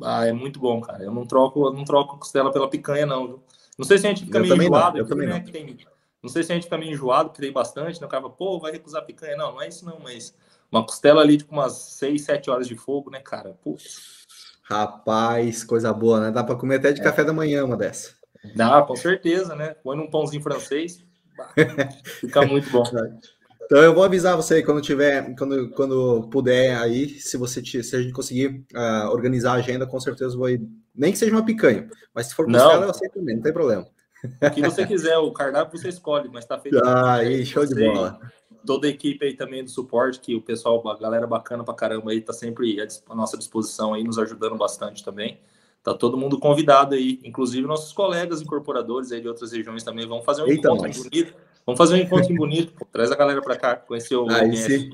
Ah, é muito bom, cara. Eu não troco, eu não troco costela pela picanha, não. Viu? Não sei se a gente fica eu meio enjoado, aqui, né? Não. Tem, não sei se a gente fica meio enjoado, que tem bastante, né? O cara pô, vai recusar picanha. Não, não é isso não, mas uma costela ali de tipo, umas 6, 7 horas de fogo, né, cara? Putz. Rapaz, coisa boa, né? Dá para comer até de é. café da manhã uma dessa. Dá, com certeza, né? Põe num pãozinho francês, fica muito bom. Então eu vou avisar você quando tiver, quando, quando puder aí, se você se a gente conseguir uh, organizar a agenda, com certeza vou ir. Nem que seja uma picanha, mas se for costela, eu aceito também, não tem problema. O que você quiser, o cardápio você escolhe, mas tá feito. Ah, aí, show de bola. Toda a equipe aí também do suporte, que o pessoal, a galera bacana pra caramba aí, tá sempre à nossa disposição aí, nos ajudando bastante também. Tá todo mundo convidado aí, inclusive nossos colegas incorporadores aí de outras regiões também vão fazer um Eita, encontro bonito Vamos fazer um encontro bonito, pô. traz a galera para cá, conhecer o Aí sim.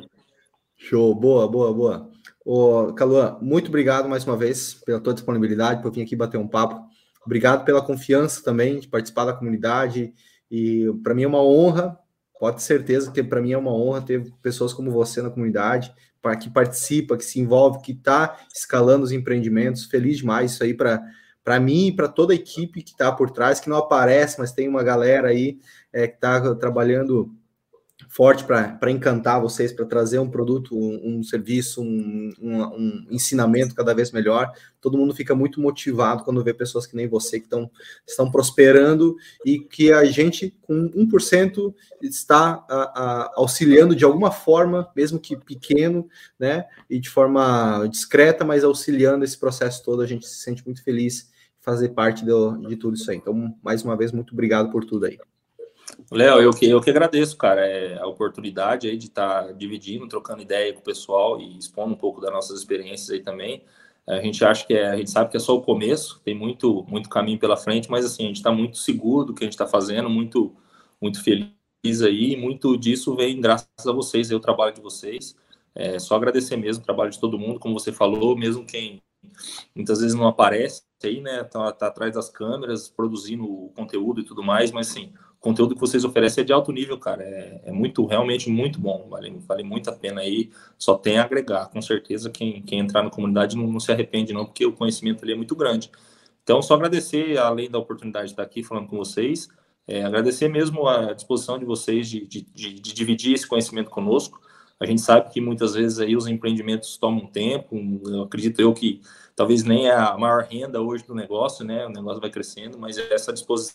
Show, boa, boa, boa. Ô, Caluan, muito obrigado mais uma vez pela tua disponibilidade, por vir aqui bater um papo. Obrigado pela confiança também de participar da comunidade E para mim é uma honra, pode ter certeza que para mim é uma honra ter pessoas como você na comunidade, para que participa, que se envolve, que está escalando os empreendimentos. Feliz demais isso aí para para mim e para toda a equipe que está por trás, que não aparece, mas tem uma galera aí é, que está trabalhando forte para encantar vocês, para trazer um produto, um, um serviço, um, um, um, ensinamento cada vez melhor. Todo mundo fica muito motivado quando vê pessoas que nem você que tão, estão prosperando e que a gente, com 1%, está a, a, auxiliando de alguma forma, mesmo que pequeno, né? E de forma discreta, mas auxiliando esse processo todo. A gente se sente muito feliz fazer parte do, de tudo isso aí. Então, mais uma vez, muito obrigado por tudo aí. Léo, eu que, eu que agradeço, cara, é, a oportunidade aí de estar tá dividindo, trocando ideia com o pessoal e expondo um pouco das nossas experiências aí também. A gente acha que é, a gente sabe que é só o começo, tem muito, muito caminho pela frente, mas assim, a gente está muito seguro do que a gente está fazendo, muito, muito feliz aí, e muito disso vem graças a vocês, aí, o trabalho de vocês. É só agradecer mesmo o trabalho de todo mundo, como você falou, mesmo quem muitas vezes não aparece aí, né, tá, tá atrás das câmeras, produzindo o conteúdo e tudo mais, mas sim, conteúdo que vocês oferecem é de alto nível, cara. É, é, muito, realmente muito bom. Vale, vale muito a pena aí. Só tem a agregar. Com certeza, quem, quem entrar na comunidade não, não, se arrepende, não, porque o conhecimento ali é muito grande. Então, só agradecer, além da oportunidade de estar aqui falando com vocês, é, agradecer mesmo a disposição de vocês de, de, de, de, dividir esse conhecimento conosco. A gente sabe que muitas vezes aí os empreendimentos tomam tempo. Eu acredito eu que talvez nem é a maior renda hoje do negócio, né? O negócio vai crescendo, mas essa disposição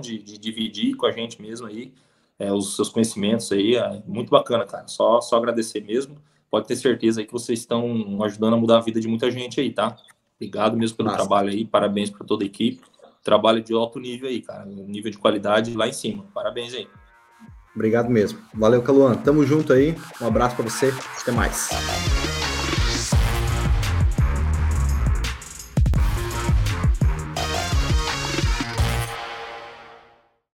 de, de dividir com a gente mesmo aí é, os seus conhecimentos aí. É muito bacana, cara. Só, só agradecer mesmo. Pode ter certeza aí que vocês estão ajudando a mudar a vida de muita gente aí, tá? Obrigado mesmo pelo Nossa. trabalho aí. Parabéns para toda a equipe. Trabalho de alto nível aí, cara. Nível de qualidade lá em cima. Parabéns aí. Obrigado mesmo. Valeu, Caluan. Tamo junto aí. Um abraço para você. Até mais.